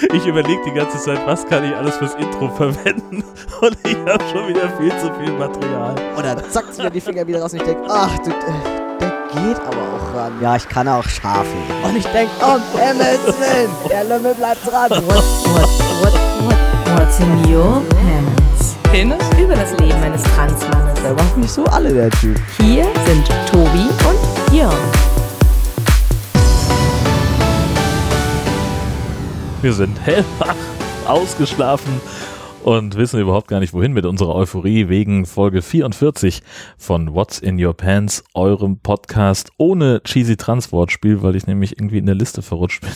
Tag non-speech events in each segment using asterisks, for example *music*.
Ich überlege die ganze Zeit, was kann ich alles fürs Intro verwenden *laughs* und ich habe schon wieder viel zu viel Material. Und dann zackt wieder die Finger wieder raus und ich denke, ach du, äh, der geht aber auch ran. Ja, ich kann auch scharf. Und ich denke, um Himmels Willen, der Lümmel bleibt dran. What, what, what, what, what's in your pants? Penis? Über das Leben eines Transmannes. Der macht mich so alle, der Typ. Hier sind Tobi und Jörn. Wir sind hellwach, ausgeschlafen und wissen überhaupt gar nicht, wohin mit unserer Euphorie wegen Folge 44 von What's in Your Pants, eurem Podcast ohne cheesy Transwortspiel, weil ich nämlich irgendwie in der Liste verrutscht bin.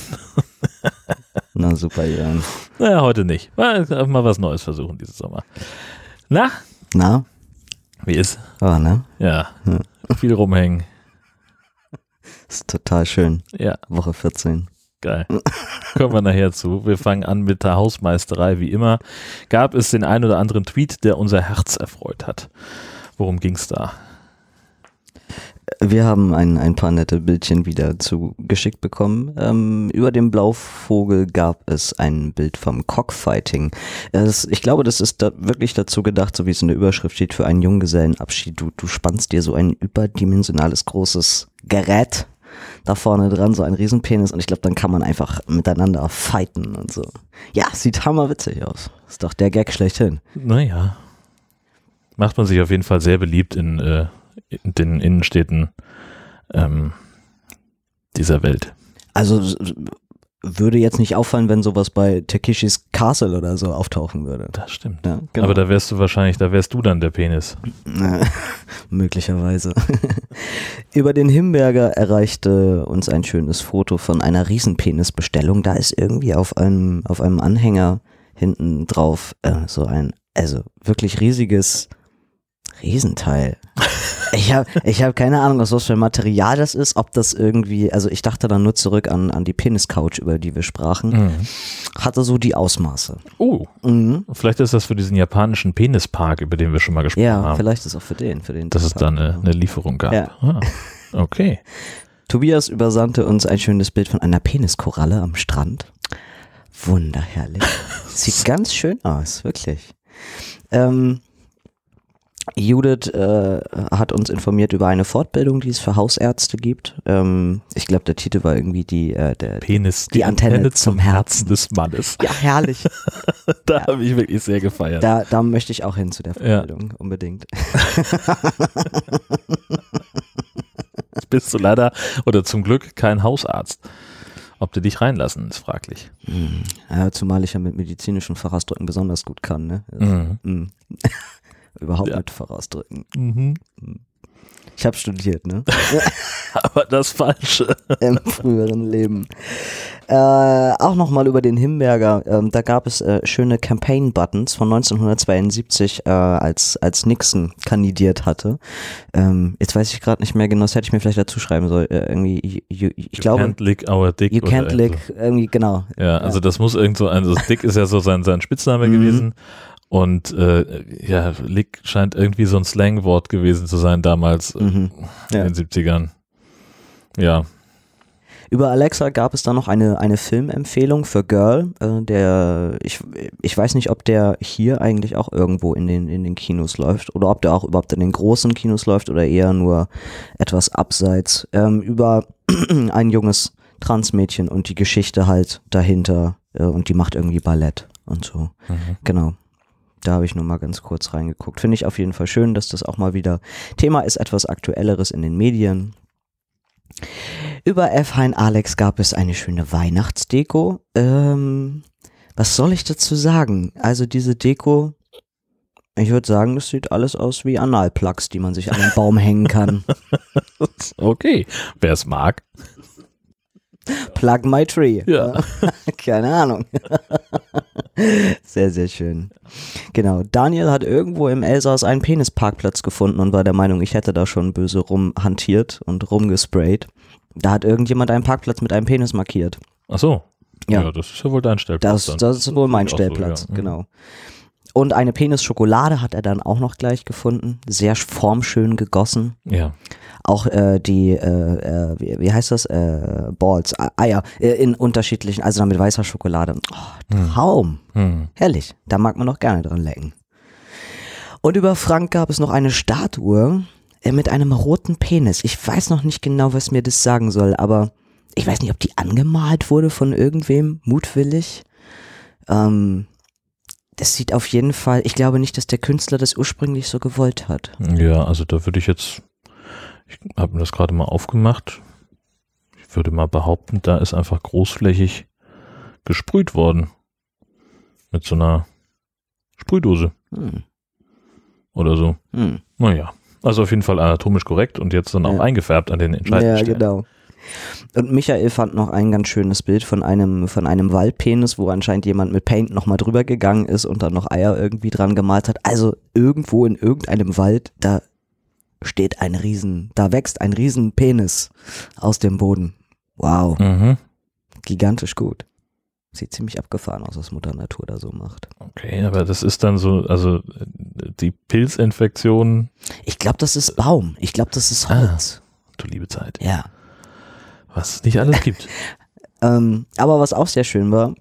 *laughs* Na super, Jan. naja, heute nicht. Mal, mal was Neues versuchen dieses Sommer. Na, Na? wie ist? Oh, ne? Ja, viel rumhängen. Ist total schön. Ja, Woche 14. geil. Kommen wir nachher zu. Wir fangen an mit der Hausmeisterei. Wie immer gab es den ein oder anderen Tweet, der unser Herz erfreut hat. Worum ging's da? Wir haben ein, ein paar nette Bildchen wieder zugeschickt bekommen. Ähm, über dem Blauvogel gab es ein Bild vom Cockfighting. Es, ich glaube, das ist da wirklich dazu gedacht, so wie es in der Überschrift steht, für einen Junggesellenabschied. Du, du spannst dir so ein überdimensionales großes Gerät da vorne dran, so ein Riesenpenis und ich glaube, dann kann man einfach miteinander fighten und so. Ja, sieht hammerwitzig aus. Ist doch der Gag schlechthin. Naja. Macht man sich auf jeden Fall sehr beliebt in, äh, in den Innenstädten ähm, dieser Welt. Also würde jetzt nicht auffallen, wenn sowas bei Takeshis Castle oder so auftauchen würde. Das stimmt. Ja, genau. Aber da wärst du wahrscheinlich, da wärst du dann der Penis. *laughs* Möglicherweise. *laughs* Über den Himberger erreichte uns ein schönes Foto von einer Riesenpenisbestellung. Da ist irgendwie auf einem, auf einem Anhänger hinten drauf äh, so ein, also wirklich riesiges Riesenteil. *laughs* Ich habe ich hab keine Ahnung, aus was für ein Material das ist, ob das irgendwie, also ich dachte dann nur zurück an, an die Penis-Couch, über die wir sprachen, Mhm. hatte so die Ausmaße. Oh, Mhm. vielleicht ist das für diesen japanischen Penispark, über den wir schon mal gesprochen Ja, haben, vielleicht ist auch für den, für den. dass es da eine, eine Lieferung gab. Ja. Ah, okay. *laughs* Tobias übersandte uns ein schönes Bild von einer Peniskoralle am Strand. Wunderherrlich. *laughs* Sieht ganz schön aus, wirklich. Ähm, Judith äh, hat uns informiert über eine Fortbildung, die es für Hausärzte gibt. Ähm, ich glaube, der Titel war irgendwie die, äh, der, Penis, Die Antenne zum Herzen des Mannes. ja, herrlich. *laughs* Da habe ich wirklich sehr gefeiert. Da, da möchte ich auch hin zu der Ja. Fortbildung, unbedingt. Jetzt *laughs* bist du leider oder zum Glück kein Hausarzt. Ob die dich reinlassen, ist fraglich. Hm. Ja, zumal ich ja mit medizinischen Fachausdrücken besonders gut kann. Ne? Das, Mhm. Überhaupt Ja. mit Fachausdrücken. Mhm. Ich habe studiert, ne? *laughs* Aber das Falsche. *laughs* Im früheren Leben. Äh, auch nochmal über den Himberger. Ähm, da gab es äh, schöne Campaign-Buttons von 1972, äh, als, als Nixon kandidiert hatte. Ähm, jetzt weiß ich gerade nicht mehr genau, das hätte ich mir vielleicht dazu schreiben sollen. Äh, irgendwie, you, you, ich you glaube, can't lick our dick. you can't lick, irgendwie, genau. Ja, also das muss irgend so, also Dick ist ja so sein, sein Spitzname Mhm. gewesen. Und äh, ja, Lick scheint irgendwie so ein Slangwort gewesen zu sein damals äh, Mhm. in Ja. den 70ern. Ja, Über Alexa gab es dann noch eine, eine Filmempfehlung für Girl. Äh, der, ich, ich weiß nicht, ob der hier eigentlich auch irgendwo in den, in den Kinos läuft oder ob der auch überhaupt in den großen Kinos läuft oder eher nur etwas abseits. Ähm, über *clears throat* ein junges Transmädchen und die Geschichte halt dahinter äh, und die macht irgendwie Ballett und so. Mhm. Genau. Da habe ich nur mal ganz kurz reingeguckt. Finde ich auf jeden Fall schön, dass das auch mal wieder Thema ist, etwas Aktuelleres in den Medien. Über F. Hein Alex gab es eine schöne Weihnachtsdeko. Ähm, was soll ich dazu sagen? Also diese Deko, ich würde sagen, das sieht alles aus wie Analplugs, die man sich an den Baum hängen kann. *laughs* okay. Wer es mag. Plug my tree. Ja. *laughs* Keine Ahnung. *laughs* Sehr, sehr schön. Genau. Daniel hat irgendwo im Elsass einen Penisparkplatz gefunden und war der Meinung, ich hätte da schon böse rumhantiert und rumgesprayt. Da hat irgendjemand einen Parkplatz mit einem Penis markiert. Ach so. Ja. Ja, das ist ja wohl dein Stellplatz. Das, dann. das ist wohl mein Auch so, Stellplatz, ja. Mhm. genau. und eine Penisschokolade hat er dann auch noch gleich gefunden. Sehr formschön gegossen. Ja. Auch äh, die, äh, äh, wie, wie heißt das? Äh, Balls, Eier äh, in unterschiedlichen, also dann mit weißer Schokolade. Oh, Traum. Hm. Herrlich. Da mag man noch gerne dran lecken. Und über Frank gab es noch eine Statue mit einem roten Penis. Ich weiß noch nicht genau, was mir das sagen soll, aber ich weiß nicht, ob die angemalt wurde von irgendwem, mutwillig. Ähm, das sieht auf jeden Fall, ich glaube nicht, dass der Künstler das ursprünglich so gewollt hat. Ja, also da würde ich jetzt, ich habe mir das gerade mal aufgemacht. Ich würde mal behaupten, da ist einfach großflächig gesprüht worden. Mit so einer Sprühdose Hm. oder so. Hm. Naja. Also auf jeden Fall anatomisch korrekt und jetzt dann auch Ja. eingefärbt an den entscheidenden Ja, Stellen. genau. Und Michael fand noch ein ganz schönes Bild von einem, von einem Waldpenis, wo anscheinend jemand mit Paint nochmal drüber gegangen ist und dann noch Eier irgendwie dran gemalt hat. Also irgendwo in irgendeinem Wald, da steht ein Riesen, da wächst ein Riesenpenis aus dem Boden. Wow, Mhm. gigantisch gut. Sieht ziemlich abgefahren aus, was Mutter Natur da so macht. Okay, aber das ist dann so, also äh, die Pilzinfektion, Ich glaube, das ist Baum. Ich glaube, das ist Ah. Holz. du liebe Zeit, Ja. was es nicht alles gibt. *laughs* Ähm, aber was auch sehr schön war,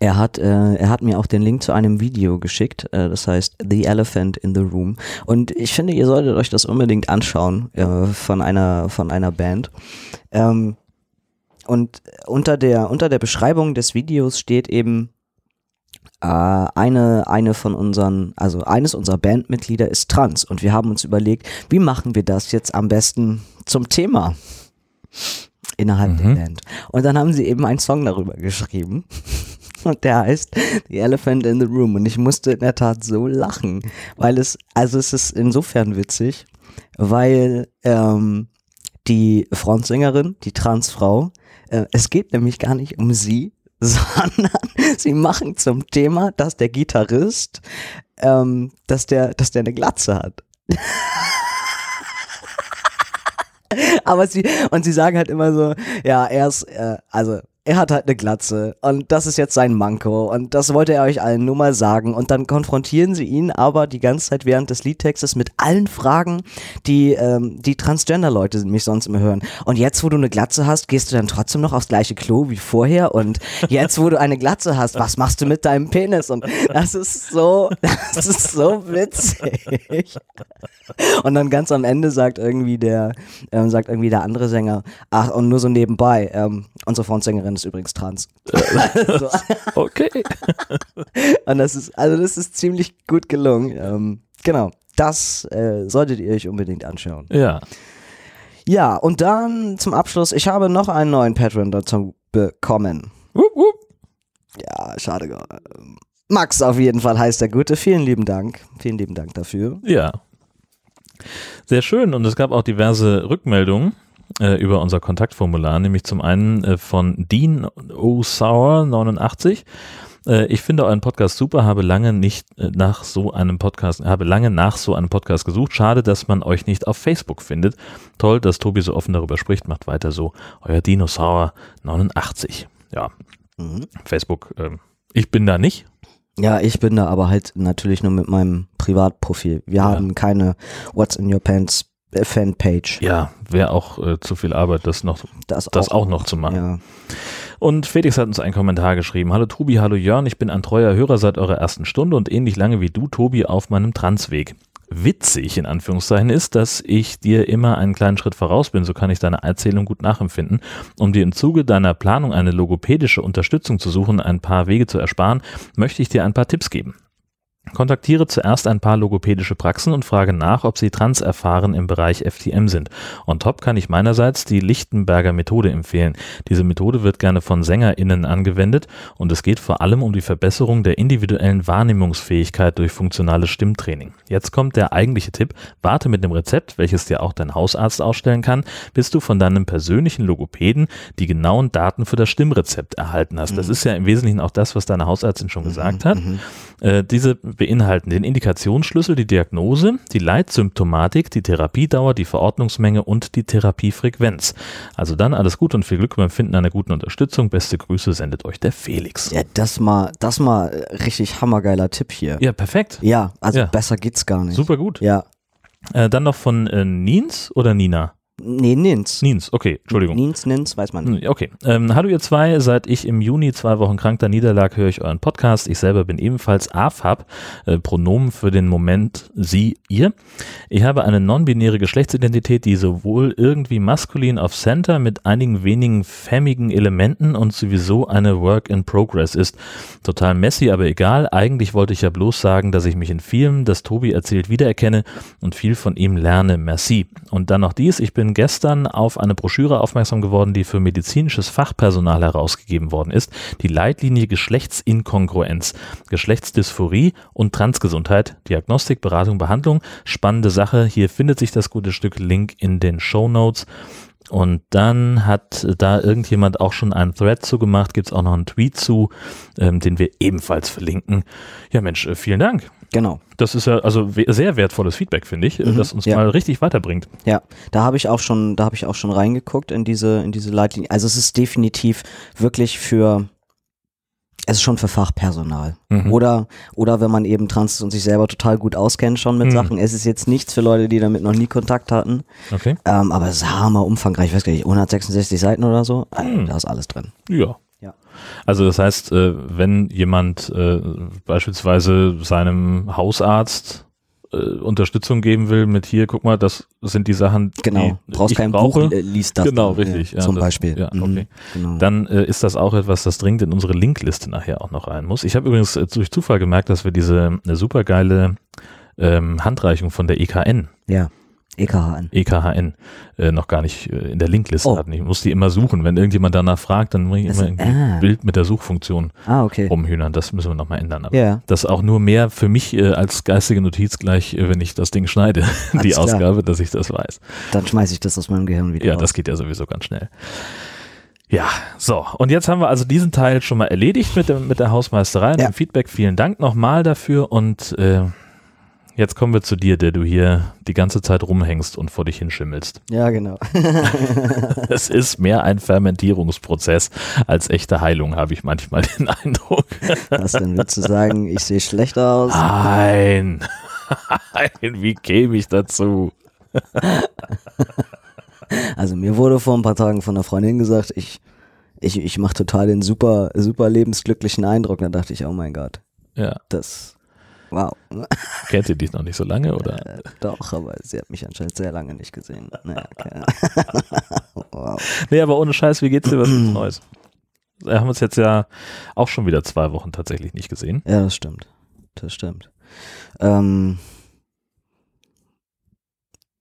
er hat, äh, er hat mir auch den Link zu einem Video geschickt, äh, das heißt The Elephant in the Room. Und ich finde, ihr solltet euch das unbedingt anschauen äh, von einer von einer Band. Ähm, und unter der unter der Beschreibung des Videos steht eben äh, eine eine von unseren, also eines unserer Bandmitglieder ist trans und wir haben uns überlegt, wie machen wir das jetzt am besten zum Thema innerhalb der Mhm. Band. Und dann haben sie eben einen Song darüber geschrieben. *laughs* *laughs* Und der heißt The Elephant in the Room. Und ich musste in der Tat so lachen, weil es, also es ist insofern witzig, weil ähm, die Frontsängerin, die Transfrau, äh, es geht nämlich gar nicht um sie, *laughs* sondern sie machen zum Thema, dass der Gitarrist, ähm, dass der, dass der eine Glatze hat. *laughs* Aber sie, und sie sagen halt immer so, ja, er ist, äh, also, er hat halt eine Glatze und das ist jetzt sein Manko und das wollte er euch allen nur mal sagen und dann konfrontieren sie ihn aber die ganze Zeit während des Liedtextes mit allen Fragen, die ähm, die Transgender-Leute mich sonst immer hören. Und jetzt, wo du eine Glatze hast, gehst du dann trotzdem noch aufs gleiche Klo wie vorher und jetzt, wo du eine Glatze hast, was machst du mit deinem Penis? Und das ist so, *laughs* das ist so witzig. Und dann ganz am Ende sagt irgendwie der, ähm, sagt irgendwie der andere Sänger, ach, und nur so nebenbei, ähm, unsere Frontsängerin ist übrigens trans. *laughs* so. Okay. *laughs* Und das ist, also das ist ziemlich gut gelungen. Ähm, genau. Das äh, solltet ihr euch unbedingt anschauen. Ja. Ja, und dann zum Abschluss, ich habe noch einen neuen Patron dazu bekommen. Wupp, wupp. Ja, schade. Max auf jeden Fall heißt der Gute. Vielen lieben Dank. Vielen lieben Dank dafür. Ja. Sehr schön. Und es gab auch diverse Rückmeldungen äh, über unser Kontaktformular, nämlich zum einen äh, von Dean O'Sour 89. Äh, ich finde euren Podcast super, habe lange nicht äh, nach so einem Podcast, habe lange nach so einem Podcast gesucht. Schade, dass man euch nicht auf Facebook findet. Toll, dass Tobi so offen darüber spricht. Macht weiter so. Euer Dinosaur 89. Ja, Mhm. Facebook. ähm, ich bin da nicht. Ja, ich bin da aber halt natürlich nur mit meinem Privatprofil. Wir Ja. haben keine What's in Your Pants Fanpage. Ja, wäre auch äh, zu viel Arbeit, das noch, Das, das auch noch zu machen. Ja. Und Felix hat uns einen Kommentar geschrieben. Hallo Tobi, hallo Jörn, ich bin ein treuer Hörer seit eurer ersten Stunde und ähnlich lange wie du, Tobi, auf meinem Transweg. Witzig in Anführungszeichen ist, dass ich dir immer einen kleinen Schritt voraus bin, so kann ich deine Erzählung gut nachempfinden. Um dir im Zuge deiner Planung eine logopädische Unterstützung zu suchen, ein paar Wege zu ersparen, möchte ich dir ein paar Tipps geben. Kontaktiere zuerst ein paar logopädische Praxen und frage nach, ob sie transerfahren im Bereich FTM sind. On top kann ich meinerseits die Lichtenberger Methode empfehlen. Diese Methode wird gerne von SängerInnen angewendet und es geht vor allem um die Verbesserung der individuellen Wahrnehmungsfähigkeit durch funktionales Stimmtraining. Jetzt kommt der eigentliche Tipp. Warte mit dem Rezept, welches dir auch dein Hausarzt ausstellen kann, bis du von deinem persönlichen Logopäden die genauen Daten für das Stimmrezept erhalten hast. Das ist ja im Wesentlichen auch das, was deine Hausärztin schon gesagt hat. Äh, diese beinhalten den Indikationsschlüssel, die Diagnose, die Leitsymptomatik, die Therapiedauer, die Verordnungsmenge und die Therapiefrequenz. Also dann alles gut und viel Glück beim Finden einer guten Unterstützung. Beste Grüße sendet euch der Felix. Ja, das mal, das mal richtig hammergeiler Tipp hier. Ja, perfekt. Ja, also Ja. besser geht's gar nicht. Super gut. Ja. Äh, dann noch von äh, Nins oder Nina? Nee, Nins. Nins, okay, Entschuldigung. Nins, Nins, weiß man nicht. Hm, Okay. Ähm, hallo ihr zwei, seit ich im Juni zwei Wochen krank da niederlag, höre ich euren Podcast. Ich selber bin ebenfalls AFAB, äh, Pronomen für den Moment sie, ihr. Ich habe eine non-binäre Geschlechtsidentität, die sowohl irgendwie maskulin auf Center mit einigen wenigen femmigen Elementen und sowieso eine Work in Progress ist. Total messy, aber egal. Eigentlich wollte ich ja bloß sagen, dass ich mich in vielem, das Tobi erzählt, wiedererkenne und viel von ihm lerne. Merci. Und dann noch dies, ich bin gestern auf eine Broschüre aufmerksam geworden, die für medizinisches Fachpersonal herausgegeben worden ist. Die Leitlinie Geschlechtsinkongruenz, Geschlechtsdysphorie und Transgesundheit, Diagnostik, Beratung, Behandlung. Spannende Sache. Hier findet sich das gute Stück Link in den Show Notes. Und dann hat da irgendjemand auch schon einen Thread zu gemacht, gibt es auch noch einen Tweet zu, ähm, den wir ebenfalls verlinken. Ja Mensch, äh, vielen Dank. Genau. Das ist ja also we- sehr wertvolles Feedback, finde ich, äh, Mhm, das uns ja. mal richtig weiterbringt. Ja, da habe ich auch schon, da habe ich auch schon reingeguckt in diese, in diese Leitlinie. Also es ist definitiv wirklich für, es ist schon für Fachpersonal. Mhm. Oder, oder wenn man eben trans ist und sich selber total gut auskennt schon mit Mhm. Sachen. Es ist jetzt nichts für Leute, die damit noch nie Kontakt hatten. Okay. Ähm, aber es ist hammer umfangreich, ich weiß gar nicht, 166 Seiten oder so. Mhm. Da ist alles drin. Ja. Also das heißt, äh, wenn jemand äh, beispielsweise seinem Hausarzt äh, Unterstützung geben will mit hier, guck mal, das sind die Sachen, Genau. die Brauchst ich kein brauche, Buch, äh, liest das. Genau, dann. richtig, Ja, zum das- Beispiel. ja, Mhm, okay. Genau. dann äh, ist das auch etwas, das dringend in unsere Linkliste nachher auch noch rein muss. Ich habe übrigens äh, durch Zufall gemerkt, dass wir diese eine supergeile ähm, Handreichung von der EKN, ja. EKHN. EKHN, äh, noch gar nicht äh, in der Linkliste Oh. hatten. Ich muss die immer suchen. Wenn irgendjemand danach fragt, dann muss ich Das- immer irgendwie ah. ein Bild mit der Suchfunktion Ah, okay. rumhühnern. Das müssen wir nochmal ändern. Aber Ja. das auch nur mehr für mich äh, als geistige Notiz gleich, äh, wenn ich das Ding schneide, *laughs* die Alles klar. Ausgabe, dass ich das weiß. Dann schmeiße ich das aus meinem Gehirn wieder Ja, raus. das geht ja sowieso ganz schnell. Ja, so. Und jetzt haben wir also diesen Teil schon mal erledigt mit der, mit der Hausmeisterei und Ja. dem Feedback. Vielen Dank nochmal dafür. Und äh, jetzt kommen wir zu dir, der du hier die ganze Zeit rumhängst und vor dich hinschimmelst. Ja, genau. *laughs* *laughs* Es ist mehr ein Fermentierungsprozess als echte Heilung, habe ich manchmal den Eindruck. Was denn willst du sagen? Ich sehe schlechter aus. Nein. *laughs* Nein, wie käme ich dazu? Also mir wurde vor ein paar Tagen von einer Freundin gesagt, ich, ich, ich mache total den super, super lebensglücklichen Eindruck. Da dachte ich, oh mein Gott, Ja, das, wow. kennt ihr dich noch nicht so lange, oder? Äh, Doch, aber sie hat mich anscheinend sehr lange nicht gesehen. Naja, okay. *laughs* wow. Nee, aber ohne Scheiß, wie geht's dir? Was gibt's *clears throat* Neues? Wir haben uns jetzt ja auch schon wieder zwei Wochen tatsächlich nicht gesehen. Ja, das stimmt. Das stimmt. Ähm,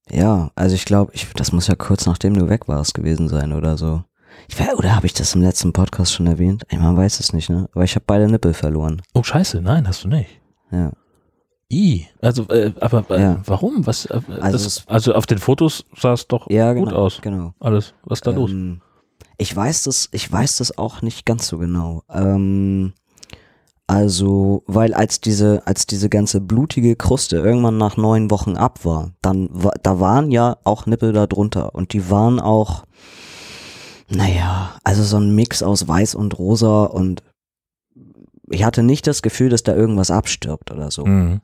ja, also ich glaube, ich, das muss ja kurz nachdem du weg warst gewesen sein oder so. Ich, oder habe ich das im letzten Podcast schon erwähnt? Ich, man weiß es nicht, ne? Aber ich habe beide Nippel verloren. Oh, scheiße, nein, hast du nicht. Ja. I. Also, äh, aber äh, Ja. warum? Was? Äh, Also das, also auf den Fotos sah es doch Ja, gut genau. aus. Genau. Alles. Was ist da los? Ähm, ich weiß das, ich weiß das auch nicht ganz so genau. Ähm, also, weil als diese, als diese ganze blutige Kruste irgendwann nach neun Wochen ab war, dann da waren ja auch Nippel da drunter und die waren auch, naja, also so ein Mix aus weiß und rosa und ich hatte nicht das Gefühl, dass da irgendwas abstirbt oder so. Mhm.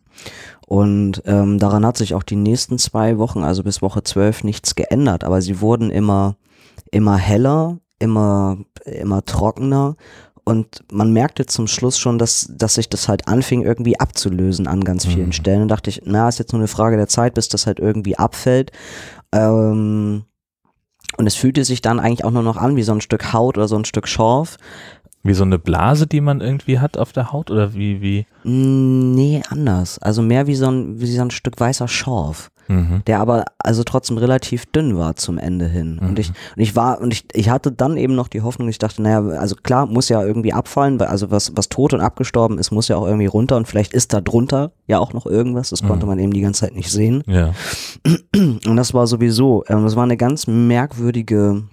Und ähm, daran hat sich auch die nächsten zwei Wochen, also bis Woche 12, nichts geändert. Aber sie wurden immer, immer heller, immer, immer trockener. Und man merkte zum Schluss schon, dass, dass sich das halt anfing irgendwie abzulösen an ganz vielen Mhm. Stellen. Und dachte ich, na, ist jetzt nur eine Frage der Zeit, bis das halt irgendwie abfällt. Ähm, und es fühlte sich dann eigentlich auch nur noch an wie so ein Stück Haut oder so ein Stück Schorf. Wie so eine Blase, die man irgendwie hat auf der Haut? Oder wie, wie? Mm, Nee, anders. Also mehr wie so ein, wie so ein Stück weißer Schorf. Mhm. der aber also trotzdem relativ dünn war zum Ende hin. Und ich, und ich war, und ich, ich hatte dann eben noch die Hoffnung, ich dachte, naja, also klar, muss ja irgendwie abfallen, weil also was, was tot und abgestorben ist, muss ja auch irgendwie runter und vielleicht ist da drunter ja auch noch irgendwas, das konnte Mhm. man eben die ganze Zeit nicht sehen. Ja. Und das war sowieso, ähm, das war eine ganz merkwürdige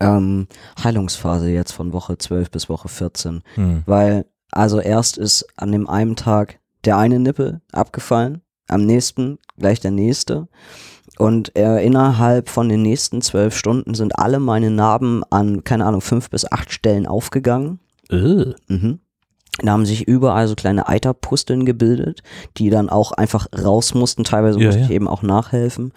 ähm, Heilungsphase jetzt von Woche 12 bis Woche 14. Mhm. Weil, also erst ist an dem einen Tag der eine Nippel abgefallen, am nächsten gleich der nächste. Und äh, innerhalb von den nächsten zwölf Stunden sind alle meine Narben an, keine Ahnung, fünf bis acht Stellen aufgegangen. Äh. Mhm. Da haben sich überall so kleine Eiterpusteln gebildet, die dann auch einfach raus mussten. Teilweise Ja, musste ja. ich eben auch nachhelfen.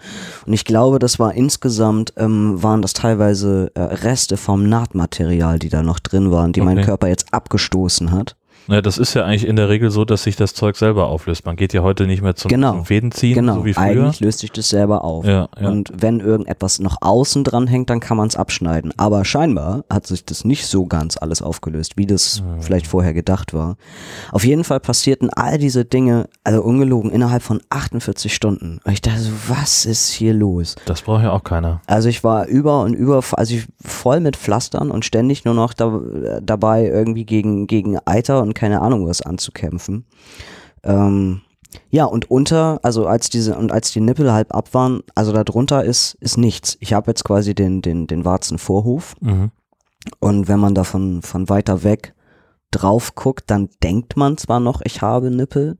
Und ich glaube, das war insgesamt, ähm, waren das teilweise äh, Reste vom Nahtmaterial, die da noch drin waren, die mein Okay. Körper jetzt abgestoßen hat. Na, das ist ja eigentlich in der Regel so, dass sich das Zeug selber auflöst. Man geht ja heute nicht mehr zum, Genau. zum Fädenziehen, genau, so wie früher. eigentlich löst sich das selber auf. Ja, ja. Und wenn irgendetwas noch außen dran hängt, dann kann man es abschneiden. Aber scheinbar hat sich das nicht so ganz alles aufgelöst, wie das Hm. vielleicht vorher gedacht war. Auf jeden Fall passierten all diese Dinge, also ungelogen, innerhalb von 48 Stunden. Und ich dachte so, was ist hier los? Das braucht ja auch keiner. Also ich war über und über, also voll mit Pflastern und ständig nur noch da, dabei irgendwie gegen, gegen Eiter und keine Ahnung was anzukämpfen. Ähm, ja, und unter, also als diese, und als die Nippel halb ab waren, also darunter ist, ist nichts. Ich habe jetzt quasi den, den, den Warzenvorhof Mhm. und wenn man da von, von weiter weg drauf guckt, dann denkt man zwar noch, ich habe Nippel,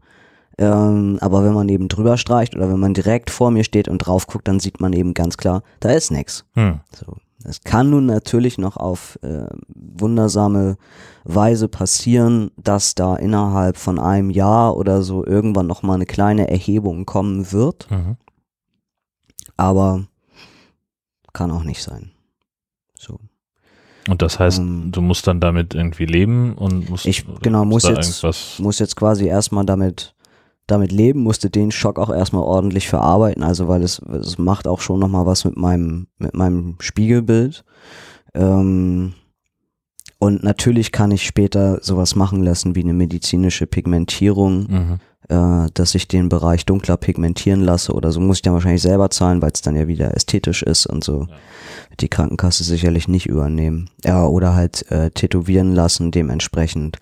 ähm, aber wenn man eben drüber streicht oder wenn man direkt vor mir steht und drauf guckt, dann sieht man eben ganz klar, da ist nichts. Hm. So. Es kann nun natürlich noch auf äh, wundersame Weise passieren, dass da innerhalb von einem Jahr oder so irgendwann noch mal eine kleine Erhebung kommen wird, Mhm. aber kann auch nicht sein. So. Und das heißt, Ähm, du musst dann damit irgendwie leben und musst Ich- genau, muss jetzt- muss jetzt quasi erstmal damit damit leben, musste den Schock auch erstmal ordentlich verarbeiten, also weil es, es macht auch schon nochmal was mit meinem, mit meinem Spiegelbild. Ähm, und natürlich kann ich später sowas machen lassen wie eine medizinische Pigmentierung, Mhm. äh, dass ich den Bereich dunkler pigmentieren lasse oder so, muss ich dann wahrscheinlich selber zahlen, weil es dann ja wieder ästhetisch ist und so. Ja. Die Krankenkasse sicherlich nicht übernehmen. Ja, oder halt äh, tätowieren lassen dementsprechend.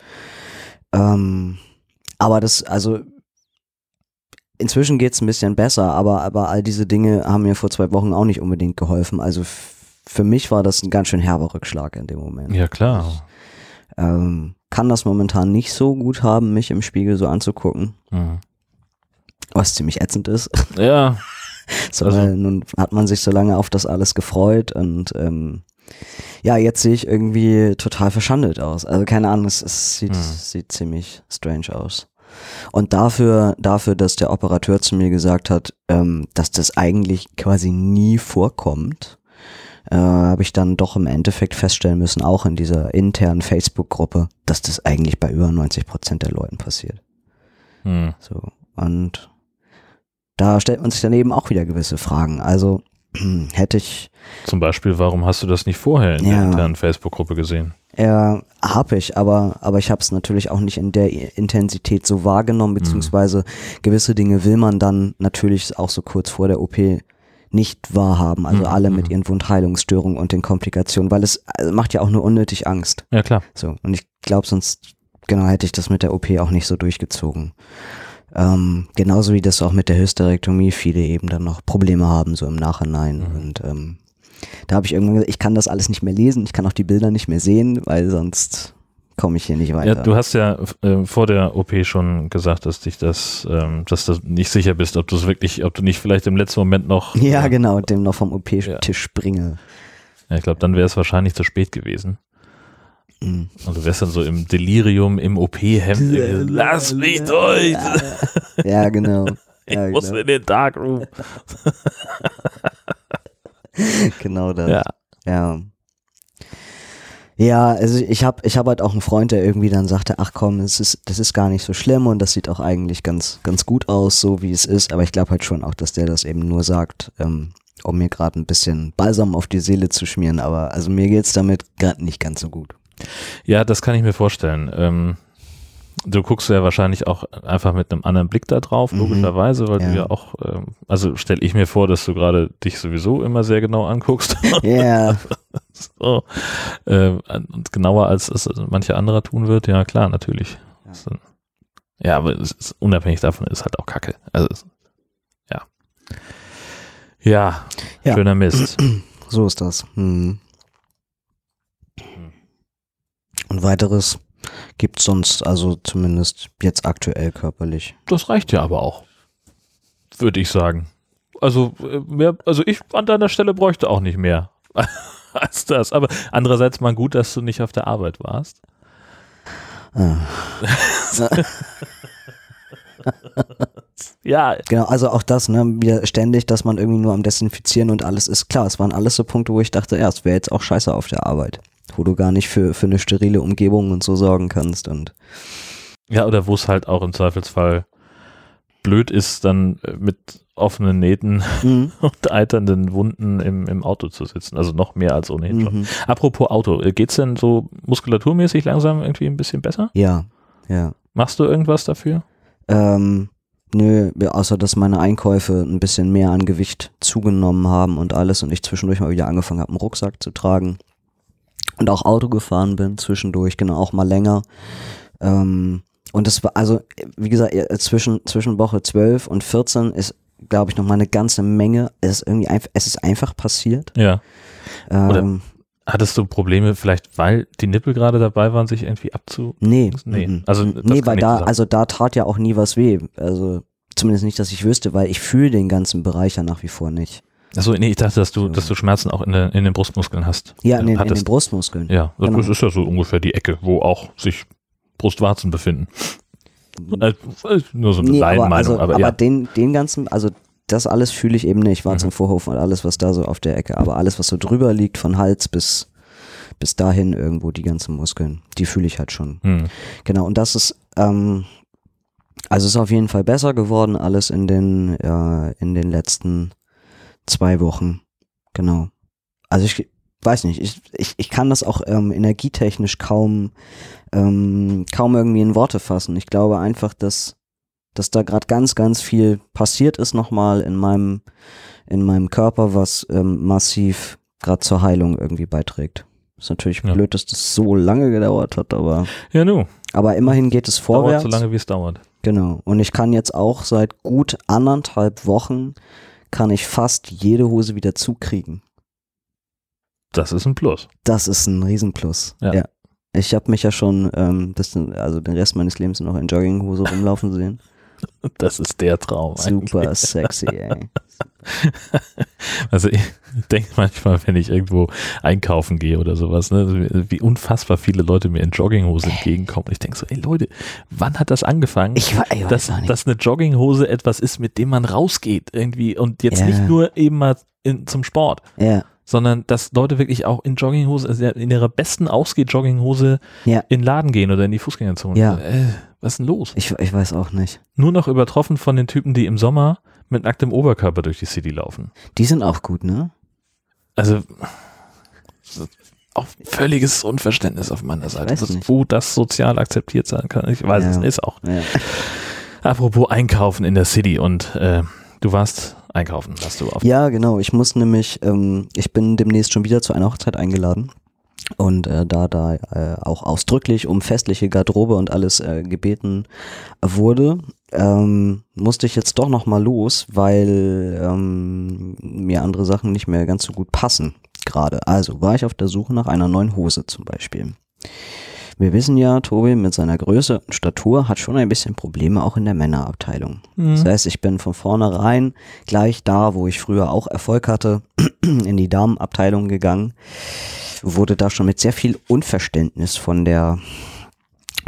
Ähm, aber das, also inzwischen geht's ein bisschen besser, aber, aber all diese Dinge haben mir vor zwei Wochen auch nicht unbedingt geholfen. Also für mich war das ein ganz schön herber Rückschlag in dem Moment. Ja, klar. Ähm, kann das momentan nicht so gut haben, mich im Spiegel so anzugucken, Mhm. was ziemlich ätzend ist. *laughs* Ja, So, Also- weil nun hat man sich so lange auf das alles gefreut und ähm, ja, jetzt sehe ich irgendwie total verschandelt aus. Also keine Ahnung, es, es sieht, Hm. sieht ziemlich strange aus. Und dafür, dafür, dass der Operateur zu mir gesagt hat, ähm, dass das eigentlich quasi nie vorkommt, äh, habe ich dann doch im Endeffekt feststellen müssen, auch in dieser internen Facebook-Gruppe, dass das eigentlich bei über 90 Prozent der Leuten passiert. hm. So. Und da stellt man sich dann eben auch wieder gewisse Fragen. Also *clears throat* hätte ich, zum Beispiel, warum hast du das nicht vorher in Ja. der internen Facebook-Gruppe gesehen? Äh, hab ich, aber, aber ich habe es natürlich auch nicht in der Intensität so wahrgenommen, beziehungsweise gewisse Dinge will man dann natürlich auch so kurz vor der OP nicht wahrhaben. Also Mhm, alle mit mhm. ihren Wundheilungsstörungen und den Komplikationen, weil es also macht ja auch nur unnötig Angst. Ja, klar. So, und ich glaube, sonst, genau, hätte ich das mit der OP auch nicht so durchgezogen. Ähm, genauso wie das auch mit der Hysterektomie viele eben dann noch Probleme haben, so im Nachhinein. Mhm. Und ähm, da habe ich irgendwann gesagt, ich kann das alles nicht mehr lesen, ich kann auch die Bilder nicht mehr sehen, weil sonst komme ich hier nicht weiter. Ja, du hast ja äh, vor der OP schon gesagt, dass dich das, ähm, dass du nicht sicher bist, ob du es wirklich, ob du nicht vielleicht im letzten Moment noch. *laughs* ja, äh, genau, dem noch vom OP-Tisch Ja. springe. Ja, ich glaube, dann wäre es wahrscheinlich zu spät gewesen. Mhm. Und du wärst dann so im Delirium, im OP-Hemd. Lass mich durch! Ja, genau. *laughs* Ich muss genau. in den Darkroom. *laughs* *laughs* genau das. Ja. Ja. Ja, also ich habe ich hab halt auch einen Freund, der irgendwie dann sagte, ach komm, das ist, das ist gar nicht so schlimm und das sieht auch eigentlich ganz, ganz gut aus, so wie es ist. Aber ich glaube halt schon auch, dass der das eben nur sagt, ähm, um mir gerade ein bisschen Balsam auf die Seele zu schmieren. Aber also mir geht's damit gerade nicht ganz so gut. Ja, das kann ich mir vorstellen. Ähm, du guckst ja wahrscheinlich auch einfach mit einem anderen Blick da drauf, Mhm. logischerweise, weil du Ja. ja auch, ähm, also stelle ich mir vor, dass du gerade dich sowieso immer sehr genau anguckst. *laughs* Ja, so. äh, und genauer als es mancher anderer tun wird, ja klar, natürlich. Ja. Ja, aber es ist, unabhängig davon ist halt auch Kacke. Also ja. Ja, Ja. schöner Mist. so ist das. Hm. Und weiteres Gibt sonst, also zumindest jetzt aktuell körperlich. Das reicht ja aber auch. Würde ich sagen. Also, äh, mehr, also ich an deiner Stelle bräuchte auch nicht mehr *laughs* als das. Aber andererseits mal gut, dass du nicht auf der Arbeit warst. ja, *laughs* Genau, also auch das, ne, wieder ständig, dass man irgendwie nur am Desinfizieren und alles ist. Klar, es waren alles so Punkte, wo ich dachte, ja, es wäre jetzt auch scheiße auf der Arbeit. Wo du gar nicht für, für eine sterile Umgebung und so sorgen kannst und ja, oder wo es halt auch im Zweifelsfall blöd ist, dann äh, mit offenen Nähten Mhm. *laughs* und eiternden Wunden im, im Auto zu sitzen. Also noch mehr als ohnehin schon. Mhm. Apropos Auto, äh, geht's denn so muskulaturmäßig langsam irgendwie ein bisschen besser? Ja, ja. Machst du irgendwas dafür? Ähm, nö, außer dass meine Einkäufe ein bisschen mehr an Gewicht zugenommen haben und alles und ich zwischendurch mal wieder angefangen habe, einen Rucksack zu tragen und auch Auto gefahren bin zwischendurch, genau, auch mal länger. Ähm, und das war, also, wie gesagt, zwischen, zwischen Woche 12 und 14 ist, glaube ich, noch mal eine ganze Menge. Es ist irgendwie einfach, es ist einfach passiert. Ja. Oder- Ähm, Hattest du Probleme vielleicht, weil die Nippel gerade dabei waren, sich irgendwie abzu... Nee, Nee, mhm. also das nee, weil da, sein. also da tat ja auch nie was weh. Also zumindest nicht, dass ich wüsste, weil ich fühle den ganzen Bereich ja nach wie vor nicht. Achso, nee, ich dachte, dass du, dass du Schmerzen auch in, der, in den Brustmuskeln hast. Ja, in den, in den. Brustmuskeln. Ja, das Genau. ist ja so ungefähr die Ecke, wo auch sich Brustwarzen befinden. Äh, äh, nur so eine Nee, aber, Laienmeinung, also, aber, aber ja. den, den ganzen, also das alles fühle ich eben nicht. War Mhm. Vorhof und alles, was da so auf der Ecke. Aber alles, was so drüber liegt, von Hals bis, bis dahin irgendwo, die ganzen Muskeln, die fühle ich halt schon. Hm. Genau, und das ist, ähm, also ist auf jeden Fall besser geworden, alles in den, äh, in den letzten zwei Wochen. Genau. Also ich weiß nicht, ich, ich, ich kann das auch ähm, energietechnisch kaum, ähm, kaum irgendwie in Worte fassen. Ich glaube einfach, dass, dass da gerade ganz, ganz viel passiert ist nochmal in meinem, in meinem Körper, was ähm, massiv gerade zur Heilung irgendwie beiträgt. Ist natürlich Ja. blöd, dass das so lange gedauert hat, aber Ja, nu, aber immerhin geht es dauert vorwärts. so lange, wie es dauert. Genau. Und ich kann jetzt auch seit gut anderthalb Wochen kann ich fast jede Hose wieder zukriegen. Das ist ein Plus. Das ist ein Riesenplus. Ja. Ich habe mich ja schon, ähm, das, also den Rest meines Lebens noch in Jogginghose rumlaufen sehen. *laughs* Das ist der Traum. Super eigentlich. sexy, ey. *laughs* Also ich denke manchmal, wenn ich irgendwo einkaufen gehe oder sowas, ne, wie unfassbar viele Leute mir in Jogginghose entgegenkommen. Ich denke so, ey Leute, wann hat das angefangen? Ich, ich dass, dass eine Jogginghose etwas ist, mit dem man rausgeht irgendwie und jetzt Ja. nicht nur eben mal in, zum Sport, ja, sondern dass Leute wirklich auch in Jogginghose, also in ihrer besten Ausgeht-Jogginghose Ja. in den Laden gehen oder in die Fußgängerzone. Ja. Äh, was ist denn los? ich, ich weiß auch nicht. Nur noch übertroffen von den Typen, die im Sommer mit nacktem Oberkörper durch die City laufen. Die sind auch gut, ne? Also so- auch völliges Unverständnis auf meiner Seite, nicht. wo das sozial akzeptiert sein kann. Ich weiß Ja. es ist auch. Ja. Apropos Einkaufen in der City und äh, du warst einkaufen, hast du auf. Ja, genau. Ich muss nämlich, ähm, ich bin demnächst schon wieder zu einer Hochzeit eingeladen. Und äh, da da äh, auch ausdrücklich um festliche Garderobe und alles äh, gebeten wurde, ähm, musste ich jetzt doch noch mal los, weil ähm, mir andere Sachen nicht mehr ganz so gut passen gerade. Also war ich auf der Suche nach einer neuen Hose zum Beispiel. Wir wissen ja, Tobi mit seiner Größe und Statur hat schon ein bisschen Probleme auch in der Männerabteilung. Das Mhm. heißt, ich bin von vornherein gleich da, wo ich früher auch Erfolg hatte, *clears throat* in die Damenabteilung gegangen, wurde da schon mit sehr viel Unverständnis von der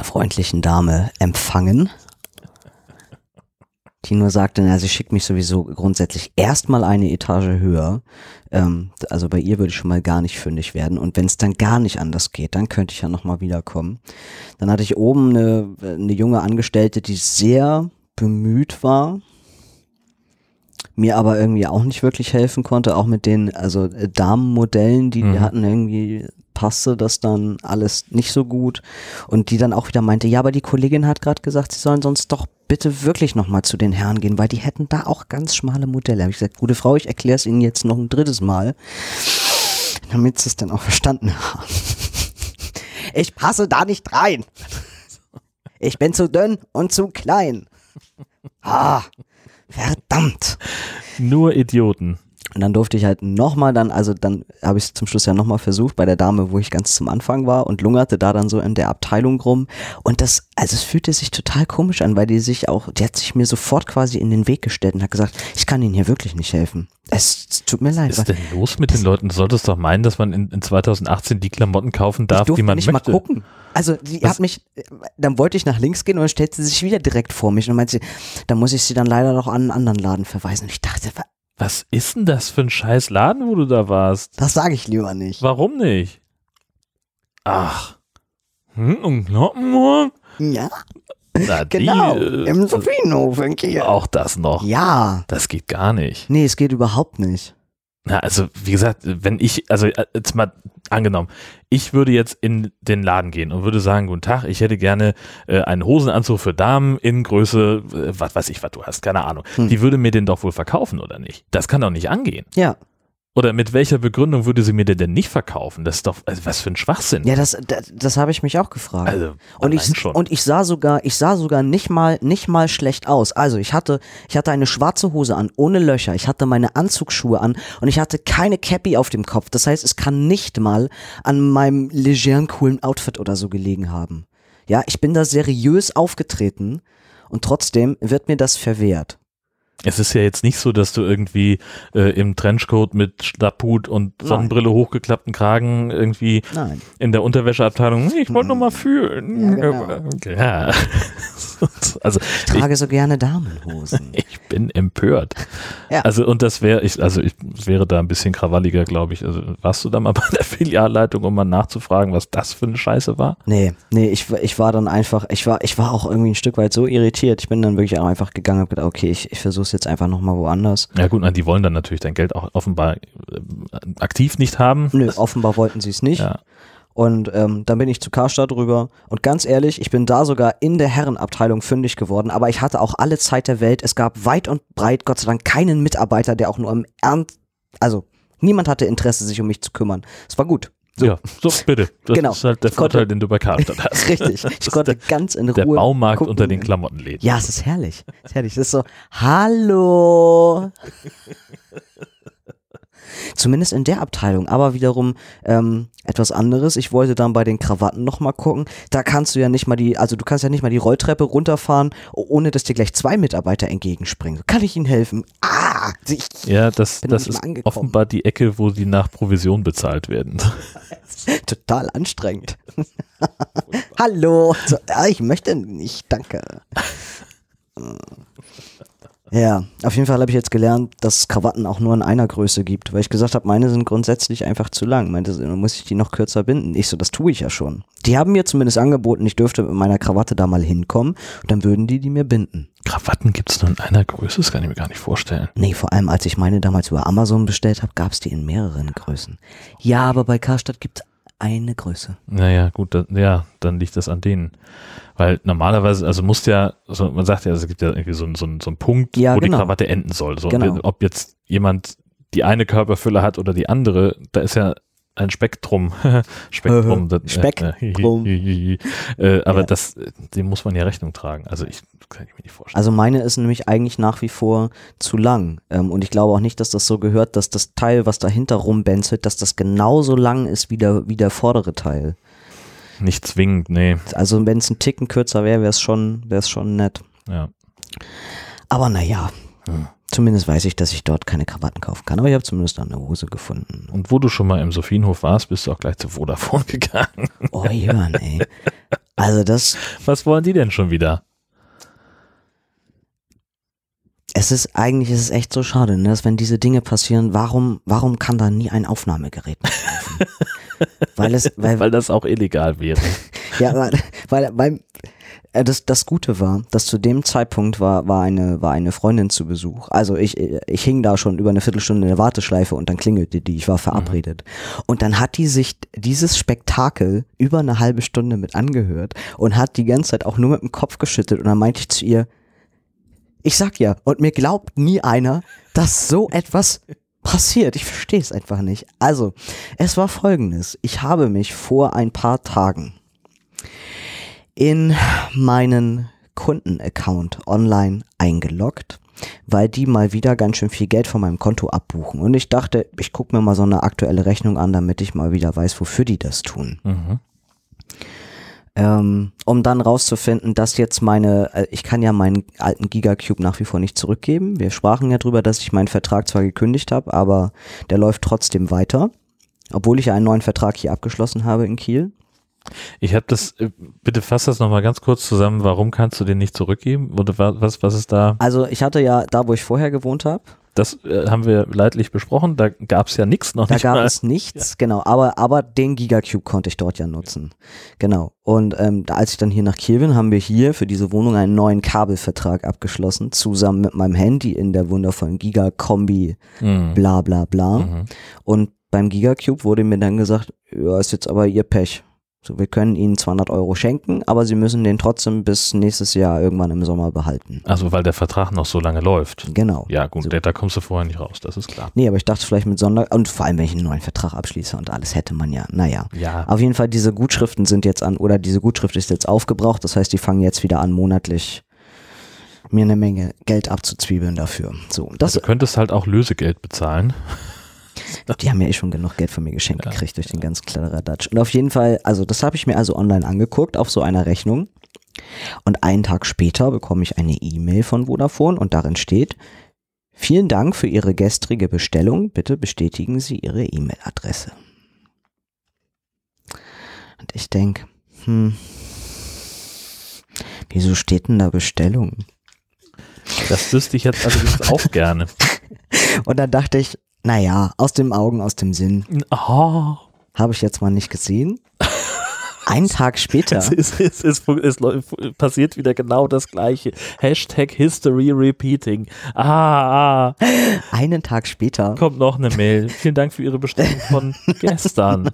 freundlichen Dame empfangen, die nur sagte, na, sie schickt mich sowieso grundsätzlich erstmal eine Etage höher. Ähm, also bei ihr würde ich schon mal gar nicht fündig werden. Und wenn es dann gar nicht anders geht, dann könnte ich ja nochmal wiederkommen. Dann hatte ich oben eine, eine junge Angestellte, die sehr bemüht war, mir aber irgendwie auch nicht wirklich helfen konnte, auch mit den also äh, Damenmodellen, die Mhm. wir hatten, irgendwie passte das dann alles nicht so gut und die dann auch wieder meinte, ja, aber die Kollegin hat gerade gesagt, sie sollen sonst doch bitte wirklich nochmal zu den Herren gehen, weil die hätten da auch ganz schmale Modelle. Habe ich gesagt, gute Frau, ich erkläre es Ihnen jetzt noch ein drittes Mal, damit Sie es dann auch verstanden haben. Ich passe da nicht rein. Ich bin zu dünn und zu klein. Ah, verdammt. Nur Idioten. Und dann durfte ich halt nochmal dann, also dann habe ich es zum Schluss ja nochmal versucht bei der Dame, wo ich ganz zum Anfang war und lungerte da dann so in der Abteilung rum. Und das, also es fühlte sich total komisch an, weil die sich auch, die hat sich mir sofort quasi in den Weg gestellt und hat gesagt, ich kann Ihnen hier wirklich nicht helfen. Es, tut mir leid. Was ist denn los mit den Leuten? Du solltest doch meinen, dass man in, in 2018 die Klamotten kaufen darf, die man nicht möchte. mal gucken. Also die Was? hat mich, dann wollte ich nach links gehen und dann stellte sie sich wieder direkt vor mich und meinte, sie, dann muss ich sie dann leider noch an einen anderen Laden verweisen. Und ich dachte, Was ist denn das für ein scheiß Laden, wo du da warst? das sage ich lieber nicht. Warum nicht? Ach. Hm, und Knoppenburg? Ja, Na, *laughs* die, genau, äh, im Sophienhof in Kiel. Auch das noch. Ja, Das geht gar nicht. nee, es geht überhaupt nicht. Na, also, wie gesagt, wenn ich, also äh, jetzt mal angenommen, ich würde jetzt in den Laden gehen und würde sagen, guten Tag, ich hätte gerne äh, einen Hosenanzug für Damen in Größe, äh, was weiß ich, was du hast, keine Ahnung. Hm. Die würde mir den doch wohl verkaufen, oder nicht? Das kann doch nicht angehen. Ja, Oder mit welcher Begründung würde sie mir den denn nicht verkaufen? Das ist doch, also was für ein Schwachsinn. ja, das, das, das habe ich mich auch gefragt. Also, und ich, schon. und ich sah sogar, ich sah sogar nicht mal, nicht mal schlecht aus. Also ich hatte, ich hatte eine schwarze Hose an, ohne Löcher. Ich hatte meine Anzugsschuhe an und ich hatte keine Cappy auf dem Kopf. Das heißt, es kann nicht mal an meinem legeren, coolen Outfit oder so gelegen haben. Ja, ich bin da seriös aufgetreten und trotzdem wird mir das verwehrt. Es ist ja jetzt nicht so, dass du irgendwie äh, im Trenchcoat mit Schlapphut und Nein. Sonnenbrille hochgeklappten Kragen irgendwie Nein. in der Unterwäscheabteilung, ich wollte nur mal fühlen. Ja, genau. Ja. *laughs* Also Ich trage so gerne Damenhosen. ich, *laughs* ich bin empört. Ja. Also und das wäre ich, also ich wäre da ein bisschen krawalliger, glaube ich. Also warst du da mal *laughs* bei der Filialleitung, um mal nachzufragen, was das für eine Scheiße war? Nee, nee, ich, war- ich war dann einfach, ich war, ich war auch irgendwie ein Stück weit so irritiert. Ich bin dann wirklich auch einfach gegangen und gedacht, okay, ich, ich versuche es jetzt einfach nochmal woanders. Ja gut, na, die wollen dann natürlich dein Geld auch offenbar äh, aktiv nicht haben. Nö, offenbar wollten sie es nicht. Ja. Und ähm, dann bin ich zu Karstadt rüber. Und ganz ehrlich, ich bin da sogar in der Herrenabteilung fündig geworden. Aber ich hatte auch alle Zeit der Welt. Es gab weit und breit, Gott sei Dank, keinen Mitarbeiter, der auch nur im Ernst, also niemand hatte Interesse, sich um mich zu kümmern. Es war gut. So. Ja, so bitte. Das Genau. ist halt der Ich konnte- Vorteil, den du bei Karstadt hast. *laughs* Richtig. *laughs* Ich konnte ganz in Der Ruhe. Baumarkt gucken. unter den Klamottenläden. Ja, es ist herrlich. Es ist herrlich. Es ist so, hallo. *laughs* Zumindest in der Abteilung, aber wiederum ähm, etwas anderes. Ich wollte dann bei den Krawatten nochmal gucken. Da kannst du ja nicht mal die, also du kannst ja nicht mal die Rolltreppe runterfahren, ohne dass dir gleich zwei Mitarbeiter entgegenspringen. Kann ich Ihnen helfen? Ah, ich, Ja, das, das ist offenbar die Ecke, wo die nach Provision bezahlt werden. *laughs* total anstrengend. *laughs* Hallo. Ah, ich möchte nicht, danke. *laughs* Ja, auf jeden Fall habe ich jetzt gelernt, dass es Krawatten auch nur in einer Größe gibt, weil ich gesagt habe, meine sind grundsätzlich einfach zu lang. Meinte, muss ich die noch kürzer binden. Ich so, das tue ich ja schon. Die haben mir zumindest angeboten, ich dürfte mit meiner Krawatte da mal hinkommen und dann würden die die mir binden. Krawatten gibt es nur in einer Größe, das kann ich mir gar nicht vorstellen. Nee, vor allem als ich meine damals über Amazon bestellt habe, gab es die in mehreren Größen. Ja, aber bei Karstadt gibt es eine Größe. Naja, gut, da, ja, dann liegt das an denen. Weil normalerweise, also muss ja, also man sagt ja, es gibt ja irgendwie so, einen- so, so einen Punkt, Ja, wo genau. die Krawatte enden soll. So, Genau. Ob jetzt jemand die eine Körperfülle hat oder die andere, da ist ja ein Spektrum. Spektrum. das- *laughs* Spektrum. Äh, *laughs* äh, aber Ja. das, äh, dem muss man ja Rechnung tragen. Also ich kann ich mir nicht vorstellen. Also meine ist nämlich eigentlich nach wie vor zu lang. Ähm, und ich glaube auch nicht, dass das so gehört, dass das Teil, was dahinter rumbenzelt, dass das genauso lang ist wie der, wie der vordere Teil. nicht zwingend, nee. Also wenn es ein Ticken kürzer wäre, wäre es schon, wär's schon nett. Ja. Aber naja, Hm. zumindest weiß ich, dass ich dort keine Krawatten kaufen kann. Aber ich habe zumindest da eine Hose gefunden. Und wo du schon mal im Sophienhof warst, bist du auch gleich zu Vodafone *laughs* gegangen. Oh Jörn, ey. Also das, Was wollen die denn schon wieder? es ist eigentlich, es ist echt so schade, ne, dass wenn diese Dinge passieren, warum, warum kann da nie ein Aufnahmegerät mitlaufen? *laughs* weil es, weil, Weil das auch illegal wäre. *laughs* Ja, weil, weil, weil das, das Gute war, dass zu dem Zeitpunkt war, war, eine, war eine Freundin zu Besuch. Also ich, ich hing da schon über eine Viertelstunde in der Warteschleife und dann klingelte die, ich war verabredet. Und dann hat die sich dieses Spektakel über eine halbe Stunde mit angehört und hat die ganze Zeit auch nur mit dem Kopf geschüttelt und dann meinte ich zu ihr, ich sag ja, und mir glaubt nie einer, dass so etwas passiert. Ich verstehe es einfach nicht. Also, es war folgendes. Ich habe mich vor ein paar Tagen in meinen Kundenaccount online eingeloggt weil die mal wieder ganz schön viel Geld von meinem Konto abbuchen. Und ich dachte, ich gucke mir mal so eine aktuelle Rechnung an, damit ich mal wieder weiß, wofür die das tun. Mhm. Ähm, um dann rauszufinden, dass jetzt meine, äh, ich kann ja meinen alten Gigacube nach wie vor nicht zurückgeben. Wir sprachen ja drüber, dass ich meinen Vertrag zwar gekündigt habe, aber der läuft trotzdem weiter. Obwohl ich ja einen neuen Vertrag hier abgeschlossen habe in Kiel. Ich habe das, äh, bitte fass das nochmal ganz kurz zusammen. Warum kannst du den nicht zurückgeben? Oder wa- was, was ist da? Also ich hatte ja da, wo ich vorher gewohnt habe, Das äh, haben wir leidlich besprochen. Da gab es ja nichts noch da nicht gab mal. es nichts, genau, aber, aber den Gigacube konnte ich dort ja nutzen. Genau. Und ähm, da, als ich dann hier nach Kiel bin, haben wir hier für diese Wohnung einen neuen Kabelvertrag abgeschlossen, zusammen mit meinem Handy in der wundervollen Giga-Kombi, Mhm. bla bla bla. Mhm. Und beim Gigacube wurde mir dann gesagt, ja, ist jetzt aber ihr Pech. So, wir können Ihnen 200 Euro schenken, aber Sie müssen den trotzdem bis nächstes Jahr irgendwann im Sommer behalten. Also weil der Vertrag noch so lange läuft. Genau. Ja gut, So. da, kommst du vorher nicht raus, das ist klar. Nee, aber ich dachte vielleicht mit Sonder... Und vor allem, wenn ich einen neuen Vertrag abschließe und alles hätte man ja. Naja. Ja, Auf jeden Fall, diese Gutschriften sind jetzt an, oder diese Gutschrift ist jetzt aufgebraucht. Das heißt, die fangen jetzt wieder an, monatlich mir eine Menge Geld abzuzwiebeln dafür. So, das, du könntest halt auch Lösegeld bezahlen. *laughs* die haben ja eh schon genug Geld von mir geschenkt Ja. gekriegt durch den ganzen Kladderadatsch. Und auf jeden Fall, also das habe ich mir also online angeguckt auf so einer Rechnung. Und einen Tag später bekomme ich eine E-Mail von Vodafone und darin steht, vielen Dank für Ihre gestrige Bestellung. Bitte bestätigen Sie Ihre E-Mail-Adresse. Und ich denke, hm, wieso steht denn da Bestellung? Das wüsste ich jetzt allerdings auch gerne. *laughs* Und dann dachte ich, naja, aus dem Augen, aus dem Sinn, Oh, habe ich jetzt mal nicht gesehen. Einen *laughs* Tag später. es, ist, es, ist, es passiert wieder genau das gleiche. Hashtag History Repeating. Ah, ah, Einen Tag später, kommt noch eine Mail. Vielen Dank für Ihre Bestellung von *laughs* gestern.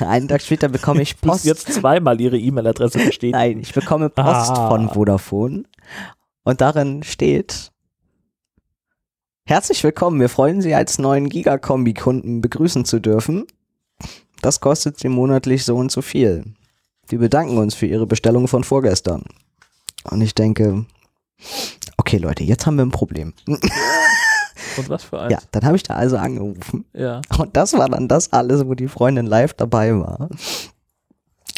einen Tag später bekomme ich Post. jetzt zweimal Ihre E-Mail-Adresse bestätigen. Nein, ich bekomme Post Ah. von Vodafone und darin steht Herzlich willkommen, wir freuen Sie als neuen Gigakombi-Kunden begrüßen zu dürfen. Das kostet Sie monatlich so und so viel. Wir bedanken uns für Ihre Bestellung von vorgestern. Und ich denke, okay Leute, jetzt haben wir ein Problem. *laughs* Und was für eins? Ja, dann habe ich da also angerufen ja. Und das war dann das alles, wo die Freundin live dabei war.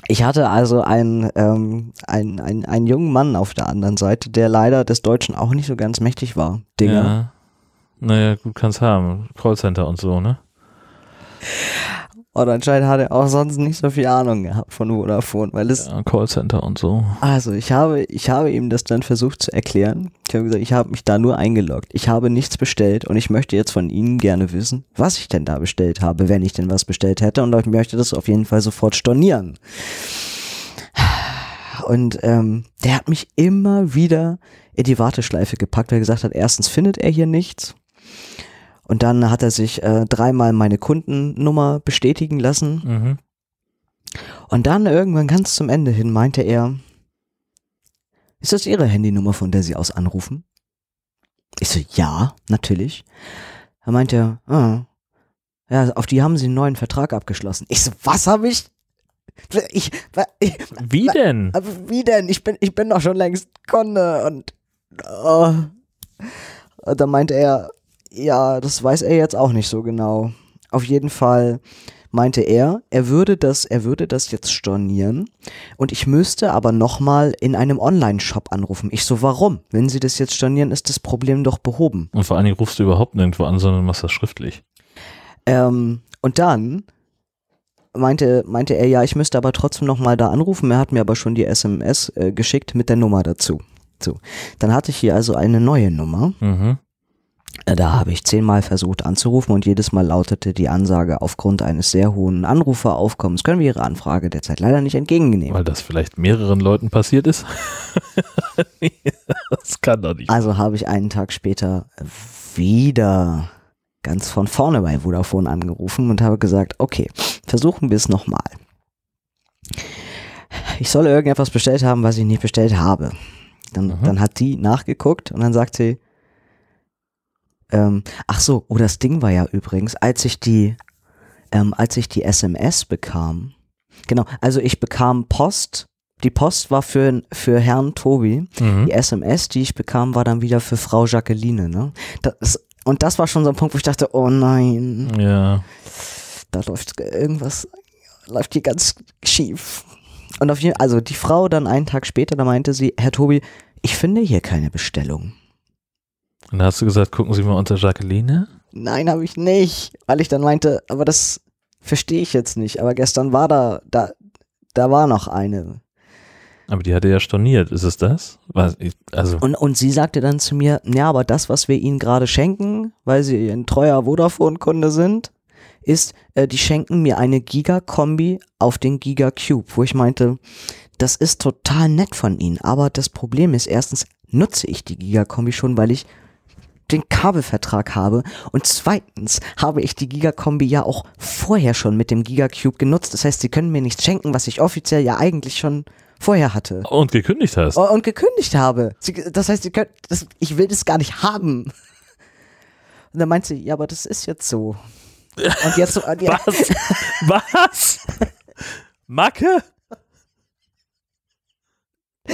Ich hatte also einen, ähm, einen, einen, einen jungen Mann auf der anderen Seite, der leider des Deutschen auch nicht so ganz mächtig war. Dinger. Ja. Naja, gut, kann's haben. Callcenter und so, ne? Und anscheinend hat er auch sonst nicht so viel Ahnung gehabt von Vodafone, weil es, Ja, Callcenter und so. also ich habe, ich habe ihm das dann versucht zu erklären. Ich habe gesagt, ich habe mich da nur eingeloggt. Ich habe nichts bestellt und ich möchte jetzt von Ihnen gerne wissen, was ich denn da bestellt habe, wenn ich denn was bestellt hätte und ich möchte das auf jeden Fall sofort stornieren. Und ähm, der hat mich immer wieder in die Warteschleife gepackt, weil er gesagt hat, erstens findet er hier nichts. Und dann hat er sich äh, dreimal meine Kundennummer bestätigen lassen. Mhm. Und dann irgendwann ganz zum Ende hin meinte er, ist das Ihre Handynummer, von der Sie aus anrufen? Ich so, ja, natürlich. Er meinte, ah, ja, auf die haben Sie einen neuen Vertrag abgeschlossen. Ich so, was habe ich? Ich, ich, Wie denn? wie denn? Ich bin, ich bin doch schon längst Kunde und, oh. und dann meinte er, ja, das weiß er jetzt auch nicht so genau. Auf jeden Fall meinte er, er würde das, er würde das jetzt stornieren und ich müsste aber nochmal in einem Online-Shop anrufen. Ich so, warum? Wenn Sie das jetzt stornieren, ist das Problem doch behoben. Und vor allen Dingen rufst du überhaupt nirgendwo an, sondern machst das schriftlich. Ähm, und dann meinte, meinte er, ja, ich müsste aber trotzdem nochmal da anrufen. Er hat mir aber schon die SMS äh, geschickt mit der Nummer dazu. So, dann hatte ich hier also eine neue Nummer. Mhm. Da habe ich zehnmal versucht anzurufen und jedes Mal lautete die Ansage, aufgrund eines sehr hohen Anruferaufkommens können wir Ihre Anfrage derzeit leider nicht entgegennehmen. Weil das vielleicht mehreren Leuten passiert ist. *laughs* das kann doch nicht. Also habe ich einen Tag später wieder ganz von vorne bei Vodafone angerufen und habe gesagt, okay, versuchen wir es nochmal. Ich soll irgendetwas bestellt haben, was ich nicht bestellt habe. Dann, dann hat die nachgeguckt und dann sagt sie, ähm, ach so, oh, das Ding war ja übrigens, als ich die, ähm, als ich die SMS bekam, genau, also ich bekam Post die Post war für, für Herrn Tobi. Mhm. Die SMS, die ich bekam, war dann wieder für Frau Jacqueline. Ne? Das, und das war schon so ein Punkt, wo ich dachte, oh nein, Ja. da läuft irgendwas, läuft hier ganz schief. Und auf jeden also die Frau dann einen Tag später, da meinte sie, Herr Tobi, ich finde hier keine Bestellung. Und da hast du gesagt, gucken Sie mal unter Jacqueline. Nein, habe ich nicht, weil ich dann meinte, aber das verstehe ich jetzt nicht. Aber gestern war da, da, da war noch eine. Aber die hatte ja storniert. Ist es das? Also, Und, und sie sagte dann zu mir, ja, aber das, was wir ihnen gerade schenken, weil sie ein treuer Vodafone-Kunde sind, ist, äh, die schenken mir eine Giga-Kombi auf den Giga Cube, wo ich meinte, das ist total nett von ihnen, aber das Problem ist, erstens nutze ich die Giga-Kombi schon, weil ich den Kabelvertrag habe und zweitens habe ich die Giga-Kombi ja auch vorher schon mit dem Giga Cube genutzt. Das heißt, sie können mir nichts schenken, was ich offiziell ja eigentlich schon vorher hatte. und gekündigt hast. Oh, und gekündigt habe. Das heißt, sie können, das, ich will das gar nicht haben. Und dann meint sie, ja, aber das ist jetzt so. Und jetzt so, und ja, Was? *laughs* Was? Macke?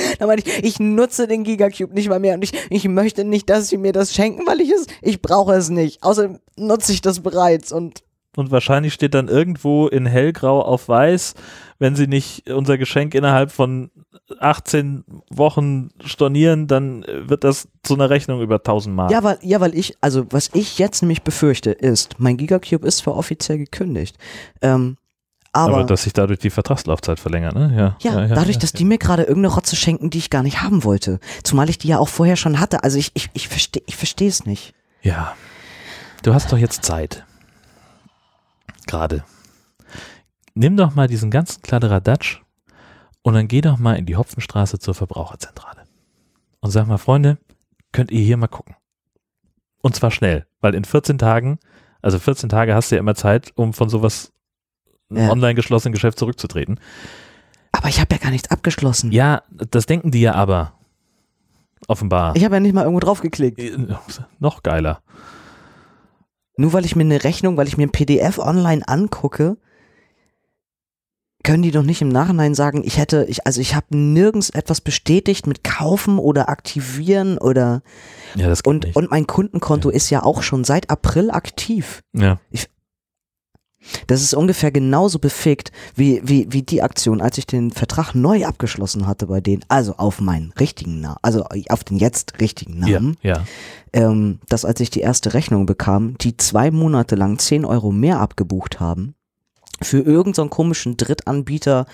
*laughs* dann meinte ich, ich nutze den Gigacube nicht mal mehr und ich, ich möchte nicht, dass sie mir das schenken, weil ich es, ich brauche es nicht. Außerdem nutze ich das bereits und Und wahrscheinlich steht dann irgendwo in hellgrau auf weiß, wenn sie nicht unser Geschenk innerhalb von 18 Wochen stornieren, dann wird das zu einer Rechnung über 1000 Mark. ja, weil, ja, weil ich, also was ich jetzt nämlich befürchte, ist, mein Gigacube ist zwar offiziell gekündigt, ähm, aber, aber, dass sich dadurch die Vertragslaufzeit verlängert, ne? Ja, Ja, dadurch, dass die mir gerade irgendeine Rotze schenken, die ich gar nicht haben wollte. Zumal ich die ja auch vorher schon hatte. Also ich, ich, ich verstehe ich verstehe es nicht. Ja. Du hast doch jetzt Zeit. Gerade. Nimm doch mal diesen ganzen Kladderadatsch und dann geh doch mal in die Hopfenstraße zur Verbraucherzentrale. Und sag mal, Freunde, könnt ihr hier mal gucken. Und zwar schnell, weil in 14 Tagen, also 14 Tage hast du ja immer Zeit, um von sowas Ja. online geschlossenen Geschäft zurückzutreten. Aber ich habe ja gar nichts abgeschlossen. Ja, das denken die ja aber. Offenbar. Ich habe ja nicht mal irgendwo drauf geklickt. Äh, Noch geiler. Nur weil ich mir eine Rechnung, weil ich mir ein PDF online angucke, können die doch nicht im Nachhinein sagen, ich hätte, ich, also ich habe nirgends etwas bestätigt mit kaufen oder aktivieren oder Ja, das geht und, nicht. und mein Kundenkonto ist ja auch schon seit April aktiv. ja. Das ist ungefähr genauso befickt wie, wie, wie die Aktion, als ich den Vertrag neu abgeschlossen hatte bei denen, also auf meinen richtigen Namen, also auf den jetzt richtigen ja, Namen, ja. ähm, dass als ich die erste Rechnung bekam, die zwei Monate lang 10 Euro mehr abgebucht haben, für irgendeinen so komischen Drittanbieter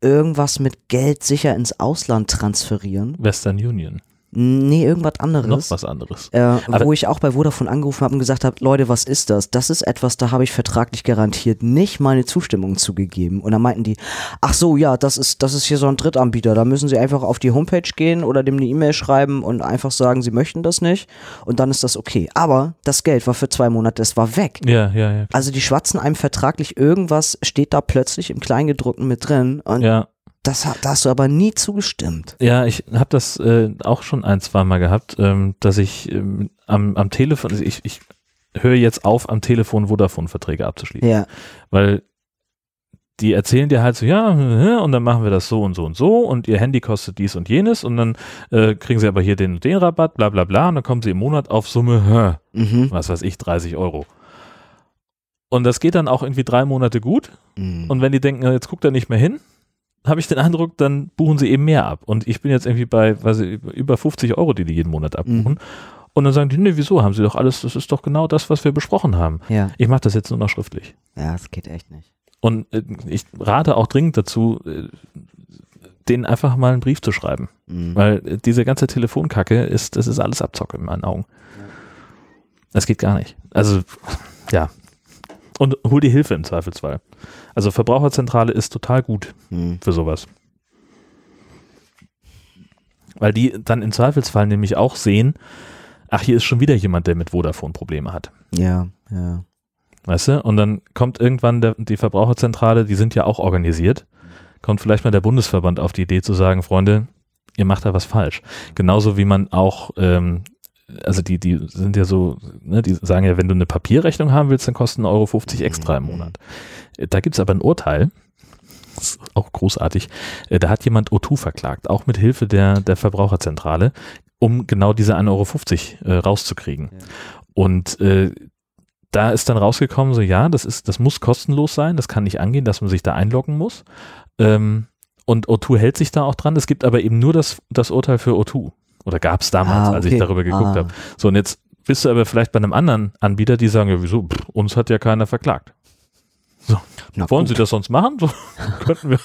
irgendwas mit Geld sicher ins Ausland transferieren. Western Union. Nee, irgendwas anderes. Noch was anderes. Äh, wo ich auch bei Vodafone angerufen habe und gesagt habe, Leute, was ist das? Das ist etwas, da habe ich vertraglich garantiert nicht meine Zustimmung zugegeben. Und dann meinten die, ach so, ja, das ist, das ist hier so ein Drittanbieter. Da müssen sie einfach auf die Homepage gehen oder dem eine E-Mail schreiben und einfach sagen, sie möchten das nicht. Und dann ist das okay. Aber das Geld war für zwei Monate, es war weg. Ja, ja, ja. Also die schwatzen einem vertraglich irgendwas, steht da plötzlich im Kleingedruckten mit drin. Und Ja, das, da hast du aber nie zugestimmt. ja ich habe das äh, auch schon ein, zwei Mal gehabt, ähm, dass ich ähm, am, am Telefon, also ich, ich höre jetzt auf, am Telefon Vodafone-Verträge abzuschließen. Ja. Weil die erzählen dir halt so, ja, und dann machen wir das so und so und so und ihr Handy kostet dies und jenes und dann äh, kriegen sie aber hier den und den Rabatt, bla bla bla und dann kommen sie im Monat auf Summe, hä, Mhm. was weiß ich, 30 Euro. Und das geht dann auch irgendwie drei Monate gut Mhm. Und wenn die denken, jetzt guckt er nicht mehr hin, habe ich den Eindruck, dann buchen sie eben mehr ab. Und ich bin jetzt irgendwie bei, weiß ich, über 50 Euro, die die jeden Monat abbuchen. Mhm. Und dann sagen die, nee, wieso? Haben sie doch alles, das ist doch genau das, was wir besprochen haben. ja. Ich mache das jetzt nur noch schriftlich. Ja, das geht echt nicht. Und äh, ich rate auch dringend dazu, äh, denen einfach mal einen Brief zu schreiben. Mhm. Weil äh, diese ganze Telefonkacke ist, das ist alles Abzocke in meinen Augen. Das geht gar nicht. Also, ja. Und hol die Hilfe im Zweifelsfall. Also Verbraucherzentrale ist total gut Mhm. für sowas. Weil die dann im Zweifelsfall nämlich auch sehen, ach, hier ist schon wieder jemand, der mit Vodafone Probleme hat. Ja, ja. Weißt du? Und dann kommt irgendwann der, die Verbraucherzentrale, die sind ja auch organisiert, kommt vielleicht mal der Bundesverband auf die Idee zu sagen, Freunde, ihr macht da was falsch. Genauso wie man auch, ähm, also die, die sind ja so, ne, die sagen ja, wenn du eine Papierrechnung haben willst, dann kosten 1,50 Euro extra im Monat. Da gibt's aber ein Urteil, Das ist auch großartig. Äh, Da hat jemand O2 verklagt, auch mit Hilfe der, der Verbraucherzentrale, um genau diese 1,50 Euro äh, rauszukriegen. Ja. Und äh, da ist dann rausgekommen, so ja, das ist, das muss kostenlos sein, das kann nicht angehen, dass man sich da einloggen muss. Ähm, und O2 hält sich da auch dran. Es gibt aber eben nur das, das Urteil für O2. Oder gab es damals, Ah, als ich okay. darüber geguckt Ah. habe. So, und jetzt bist du aber vielleicht bei einem anderen Anbieter, die sagen, ja, wieso, Pff, uns hat ja keiner verklagt. Na Wollen. Sie das sonst machen? So *laughs* könnten wir.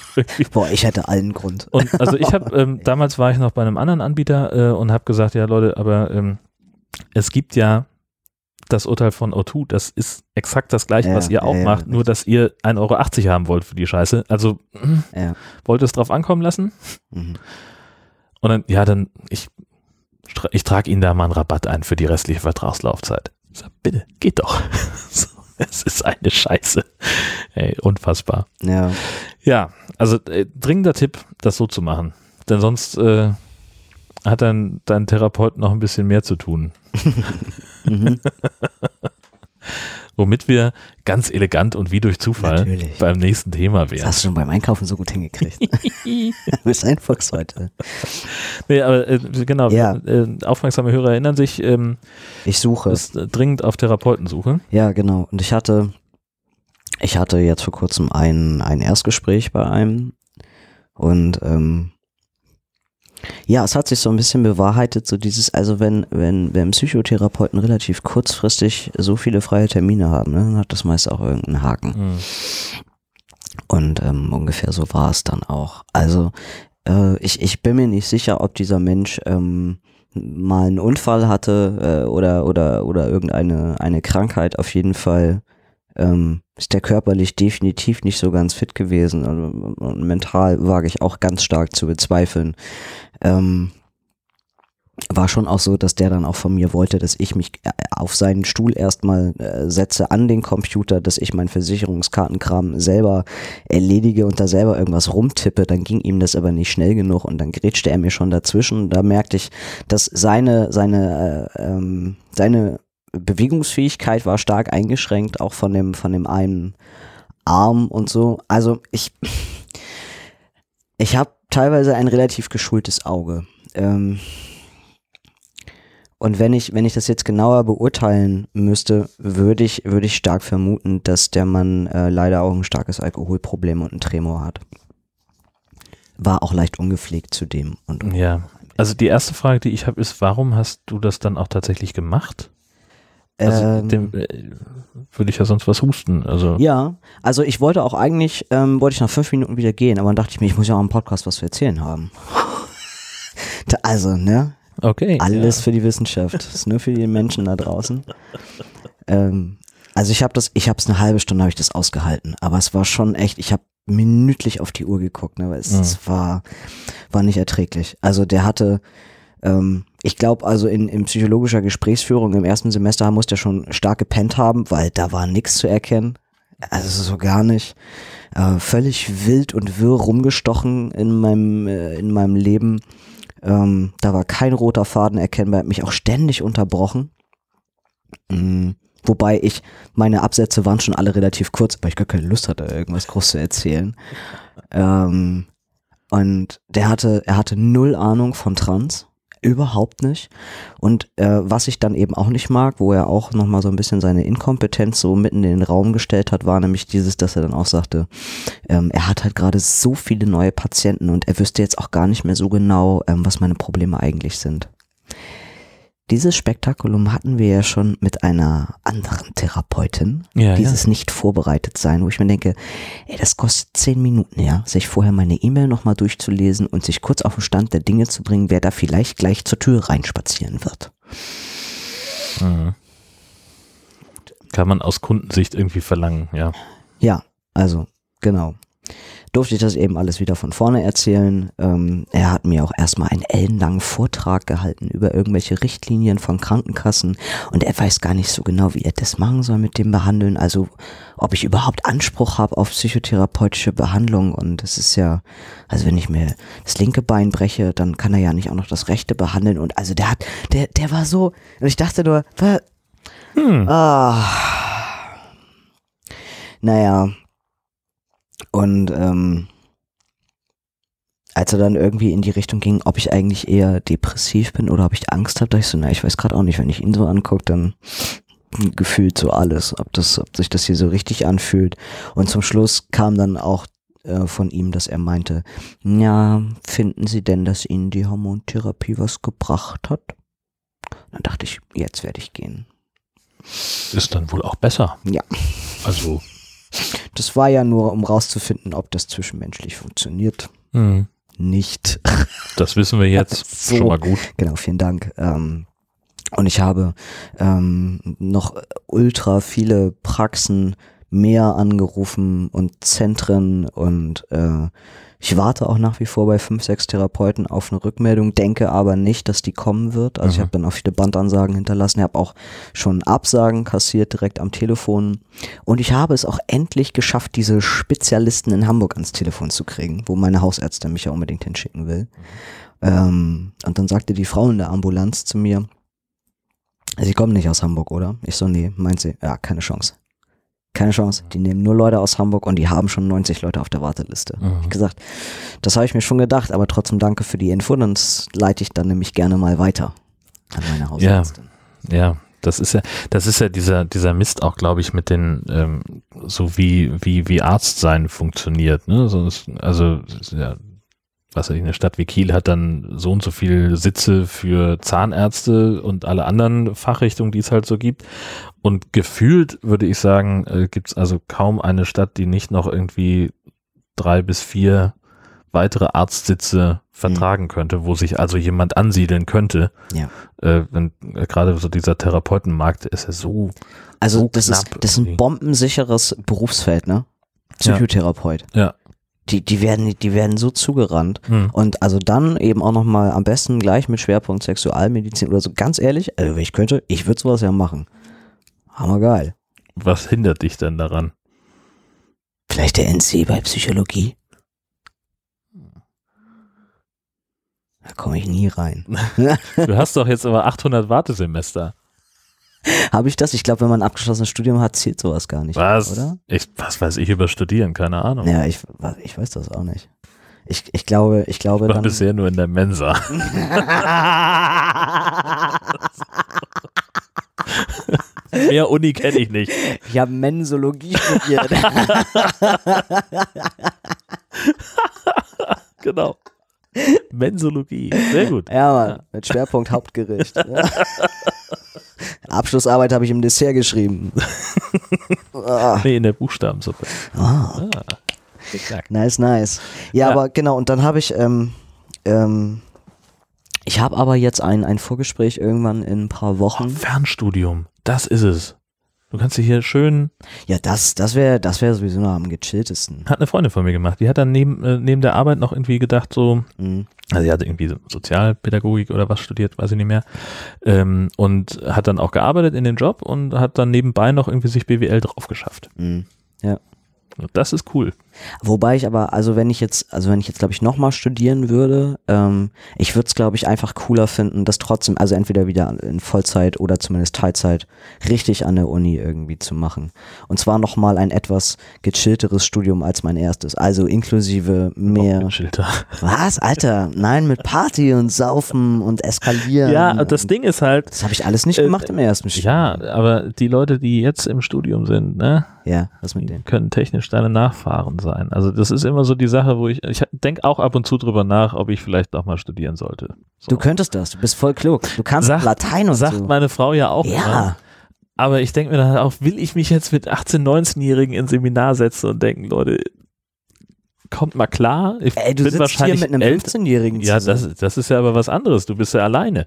Boah, ich hätte allen Grund. Und also ich habe, ähm, *laughs* damals war ich noch bei einem anderen Anbieter äh, und habe gesagt, ja Leute, aber ähm, es gibt ja das Urteil von O2, das ist exakt das gleiche, Ja, was ihr auch ja, ja, macht, nur dass ihr 1,80 Euro haben wollt für die Scheiße. Also Ja. wollt ihr es drauf ankommen lassen? Mhm. Und dann, ja, dann, ich, ich trage Ihnen da mal einen Rabatt ein für die restliche Vertragslaufzeit. Ich sag, bitte, geht doch. *laughs* Es ist eine Scheiße. Ey, unfassbar. Ja. Ja, also äh, dringender Tipp, das so zu machen. Denn sonst äh, hat dein, dein Therapeut noch ein bisschen mehr zu tun. *laughs* Mhm. *laughs* Womit wir ganz elegant und wie durch Zufall Natürlich. beim nächsten Thema Das wären. hast du schon beim Einkaufen so gut hingekriegt. *laughs* du bist ein Fuchs heute. Nee, aber äh, genau, Ja. äh, aufmerksame Hörer erinnern sich, ähm, Ich suche. ist äh, dringend auf Therapeutensuche. Ja, genau. Und ich hatte, ich hatte jetzt vor kurzem ein, ein Erstgespräch bei einem und ähm, ja, es hat sich so ein bisschen bewahrheitet, so dieses, also wenn, wenn, wenn Psychotherapeuten relativ kurzfristig so viele freie Termine haben, ne, dann hat das meist auch irgendeinen Haken. Hm. Und ähm, ungefähr so war es dann auch. Also äh, ich, ich bin mir nicht sicher, ob dieser Mensch ähm, mal einen Unfall hatte äh, oder, oder, oder irgendeine eine Krankheit. Auf jeden Fall ähm, ist der körperlich definitiv nicht so ganz fit gewesen und, und mental wage ich auch ganz stark zu bezweifeln. Ähm, war schon auch so, dass der dann auch von mir wollte, dass ich mich äh, auf seinen Stuhl erstmal äh, setze an den Computer, dass ich meinen Versicherungskartenkram selber erledige und da selber irgendwas rumtippe. Dann ging ihm das aber nicht schnell genug und dann grätschte er mir schon dazwischen. Da merkte ich, dass seine, seine, äh, ähm, seine Bewegungsfähigkeit war stark eingeschränkt, auch von dem, von dem einen Arm und so. Also ich, ich habe teilweise ein relativ geschultes Auge. Ähm, und wenn ich, wenn ich das jetzt genauer beurteilen müsste, würde ich, würde ich stark vermuten, dass der Mann äh, leider auch ein starkes Alkoholproblem und einen Tremor hat. War auch leicht ungepflegt zudem. Und Ja. Also die erste Frage, die ich habe, ist, warum hast du das dann auch tatsächlich gemacht? Also ähm, dem, äh, würde ich ja sonst was husten. Also ja, also ich wollte auch eigentlich, ähm, wollte ich nach fünf Minuten wieder gehen, aber dann dachte ich mir, ich muss ja auch im Podcast was zu erzählen haben. *laughs* Also, ne? okay. Alles für die Wissenschaft. Das ist nur für die Menschen da draußen. Ähm, also ich habe das, ich habe es eine halbe Stunde habe ich das ausgehalten, aber es war schon echt, ich habe minütlich auf die Uhr geguckt, ne, weil es, Mhm. es war war nicht erträglich. Also der hatte ähm, ich glaube also in, in psychologischer Gesprächsführung im ersten Semester muss der schon stark gepennt haben, weil da war nichts zu erkennen. Also so gar nicht. Äh, völlig wild und wirr rumgestochen in meinem, äh, in meinem Leben. Ähm, da war kein roter Faden erkennbar, hat mich auch ständig unterbrochen. Mm, wobei ich, meine Absätze waren schon alle relativ kurz, weil ich gar keine Lust hatte, irgendwas groß zu erzählen. Ähm, und der hatte, er hatte null Ahnung von Trans. Überhaupt nicht. Und äh, was ich dann eben auch nicht mag, wo er auch nochmal so ein bisschen seine Inkompetenz so mitten in den Raum gestellt hat, war nämlich dieses, dass er dann auch sagte, ähm, er hat halt gerade so viele neue Patienten und er wüsste jetzt auch gar nicht mehr so genau, ähm, was meine Probleme eigentlich sind. Dieses Spektakulum hatten wir ja schon mit einer anderen Therapeutin. Ja, dieses nicht vorbereitet sein, wo ich mir denke, ey, das kostet zehn Minuten, ja, sich vorher meine E-Mail nochmal durchzulesen und sich kurz auf den Stand der Dinge zu bringen, wer da vielleicht gleich zur Tür reinspazieren wird. Mhm. Kann man aus Kundensicht irgendwie verlangen, ja. Ja, also, genau. Durfte ich das eben alles wieder von vorne erzählen. Ähm, er hat mir auch erstmal einen ellenlangen Vortrag gehalten über irgendwelche Richtlinien von Krankenkassen und er weiß gar nicht so genau, wie er das machen soll mit dem Behandeln. Also, ob ich überhaupt Anspruch habe auf psychotherapeutische Behandlung und es ist ja, also wenn ich mir das linke Bein breche, dann kann er ja nicht auch noch das rechte behandeln und also der hat, der, der war so, und ich dachte nur, Hm. Ah. Naja. Und ähm, als er dann irgendwie in die Richtung ging, ob ich eigentlich eher depressiv bin oder ob ich Angst habe, da ich so, na, ich weiß gerade auch nicht, wenn ich ihn so angucke, dann gefühlt so alles, ob das, ob sich das hier so richtig anfühlt. Und zum Schluss kam dann auch äh, von ihm, dass er meinte, ja, finden Sie denn, dass Ihnen die Hormontherapie was gebracht hat? Dann dachte ich, jetzt werde ich gehen. Ist dann wohl auch besser. Ja. Also, Das war ja nur, um rauszufinden, ob das zwischenmenschlich funktioniert. hm, Nicht. *laughs* das wissen wir jetzt *laughs* So. schon mal gut. Genau, vielen Dank. Ähm, und ich habe ähm, noch ultra viele Praxen mehr angerufen und Zentren und äh, ich warte auch nach wie vor bei fünf, sechs Therapeuten auf eine Rückmeldung, denke aber nicht, dass die kommen wird. Also ich Mhm. habe dann auch viele Bandansagen hinterlassen, ich habe auch schon Absagen kassiert direkt am Telefon und ich habe es auch endlich geschafft, diese Spezialisten in Hamburg ans Telefon zu kriegen, wo meine Hausärztin mich ja unbedingt hinschicken will. Ähm, und dann sagte die Frau in der Ambulanz zu mir, Sie kommen nicht aus Hamburg, oder? Ich so, nee, meint sie, ja, keine Chance. Keine Chance. Die nehmen nur Leute aus Hamburg und die haben schon 90 Leute auf der Warteliste. Mhm. Ich gesagt, das habe ich mir schon gedacht, aber trotzdem danke für die Info, und das leite ich dann nämlich gerne mal weiter an meine Hausärztin. Ja, das ist ja, das ist ja dieser, dieser Mist auch, glaube ich, mit den, ähm, so wie, wie, wie Arztsein funktioniert, ne? Also, ja, was weiß ich, eine Stadt wie Kiel hat dann so und so viel Sitze für Zahnärzte und alle anderen Fachrichtungen, die es halt so gibt. Und gefühlt würde ich sagen, äh, gibt es also kaum eine Stadt, die nicht noch irgendwie drei bis vier weitere Arztsitze vertragen könnte, wo sich also jemand ansiedeln könnte. Ja. Äh, wenn, äh, gerade so dieser Therapeutenmarkt ist ja so, Also so das, ist, das ist ein bombensicheres Berufsfeld, ne? Ja. Psychotherapeut. ja. Die, die, werden, die werden so zugerannt. Hm. Und also dann eben auch nochmal am besten gleich mit Schwerpunkt Sexualmedizin oder so. Ganz ehrlich, also wenn ich könnte, ich würde sowas ja machen. Hammergeil. Was hindert dich denn daran? Vielleicht der NC bei Psychologie? Da komme ich nie rein. *laughs* Du hast doch jetzt aber 800 Wartesemester. *laughs* Habe ich das? Ich glaube, wenn man ein abgeschlossenes Studium hat, zählt sowas gar nicht. Was? Oder? Ich, was weiß ich über Studieren? Keine Ahnung. Ja, ich, ich weiß das auch nicht. Ich, ich glaube, ich glaube ich war dann. bisher nur in der Mensa. *laughs* Mehr Uni kenne ich nicht. ich habe Mensologie studiert. *laughs* Genau. *laughs* Mensologie. Sehr gut. ja, Mann, mit Schwerpunkt Hauptgericht. Ja. *laughs* Abschlussarbeit habe ich im Dessert geschrieben. *laughs* Ah. Nee, in der Buchstabensuppe. Ah. Ah. Exakt. Nice, nice. Ja, Ja. aber genau, und dann habe ich, ähm, ähm, ich habe aber jetzt ein, ein Vorgespräch irgendwann in ein paar Oh, Wochen. Fernstudium. Das ist es. Du kannst dir hier schön, Ja, das, das wäre das wäre sowieso noch am gechilltesten. hat eine Freundin von mir gemacht. Die hat dann neben, äh, neben der Arbeit noch irgendwie gedacht, so, Mhm. also sie hat irgendwie so Sozialpädagogik oder was studiert, weiß ich nicht mehr. Ähm, und hat dann auch gearbeitet in den Job und hat dann nebenbei noch irgendwie sich BWL drauf geschafft. Mhm. Und das ist cool. Wobei ich aber, also wenn ich jetzt, also wenn ich jetzt, glaube ich, nochmal studieren würde, ähm, ich würde es, glaube ich, einfach cooler finden, das trotzdem, also entweder wieder in Vollzeit oder zumindest Teilzeit richtig an der Uni irgendwie zu machen. Und zwar nochmal ein etwas gechillteres Studium als mein erstes. Also inklusive mehr. Was, Alter? Nein, mit Party und Saufen und Eskalieren. Ja, das Ding ist halt, Das habe ich alles nicht Äh, gemacht im ersten Studium. ja, aber die Leute, die jetzt im Studium sind, ne, Ja, was mit denen? können technisch deine Nachfahren sein. Also das ist immer so die Sache, wo ich, ich denke auch ab und zu drüber nach, ob ich vielleicht noch mal studieren sollte. So. Du könntest das, du bist voll klug. Du kannst Sagt- Latein und Sagt so. meine Frau ja auch immer. Ja, Aber ich denke mir dann auch, will ich mich jetzt mit 18-, 19-Jährigen ins Seminar setzen und denken, Leute, kommt mal klar. Ich ey, du bin sitzt hier wahrscheinlich mit einem älter. 15-Jährigen Ja, das, das ist ja aber was anderes. Du bist ja alleine.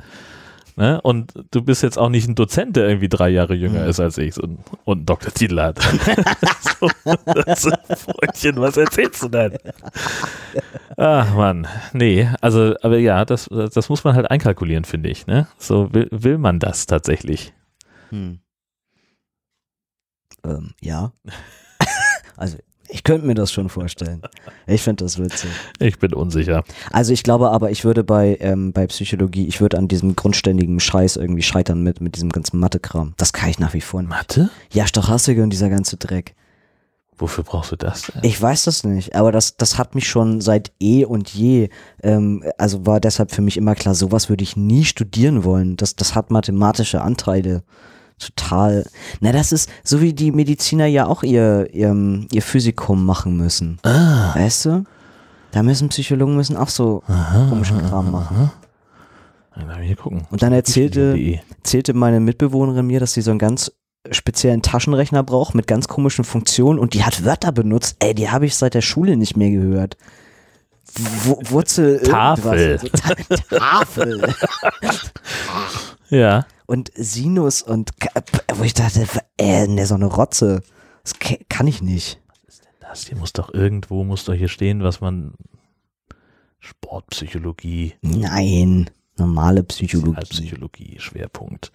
Ne? Und du bist jetzt auch nicht ein Dozent, der irgendwie drei Jahre jünger Mhm. ist als ich und, und einen Doktortitel hat. *laughs* so, das Freundchen, was erzählst du denn? Ach Mann, nee, also, aber ja, das, das muss man halt einkalkulieren, finde ich. Ne? So will, will man das tatsächlich. Hm. Ähm, ja. *laughs* also, ich könnte mir das schon vorstellen. Ich finde das witzig. Ich bin unsicher. Also ich glaube aber, ich würde bei, ähm, bei Psychologie, ich würde an diesem grundständigen Scheiß irgendwie scheitern mit, mit diesem ganzen Mathe-Kram. Das kann ich nach wie vor nicht. Mathe? Ja, Stochastik und dieser ganze Dreck. Wofür brauchst du das denn? Ich weiß das nicht, aber das, das hat mich schon seit eh und je, ähm, also war deshalb für mich immer klar, sowas würde ich nie studieren wollen. Das, das hat mathematische Anteile. Total. Na, das ist so wie die Mediziner ja auch ihr, ihr, ihr Physikum machen müssen. ah, Weißt du? Da müssen Psychologen müssen auch so komischen Kram machen. dann mal hier gucken. Und dann erzählte, Wikipedia.de. erzählte meine Mitbewohnerin mir, dass sie so einen ganz speziellen Taschenrechner braucht mit ganz komischen Funktionen und die hat Wörter benutzt. Ey, die habe ich seit der Schule nicht mehr gehört. Wurzel. Tafel. *laughs* Tafel. *laughs* Ja. Und Sinus und wo ich dachte, äh, ne, so eine Rotze. Das kann ich nicht. Das hier muss doch irgendwo, muss doch hier stehen, was man Sportpsychologie, Nein. Normale Psychologie. Psychologie, Schwerpunkt.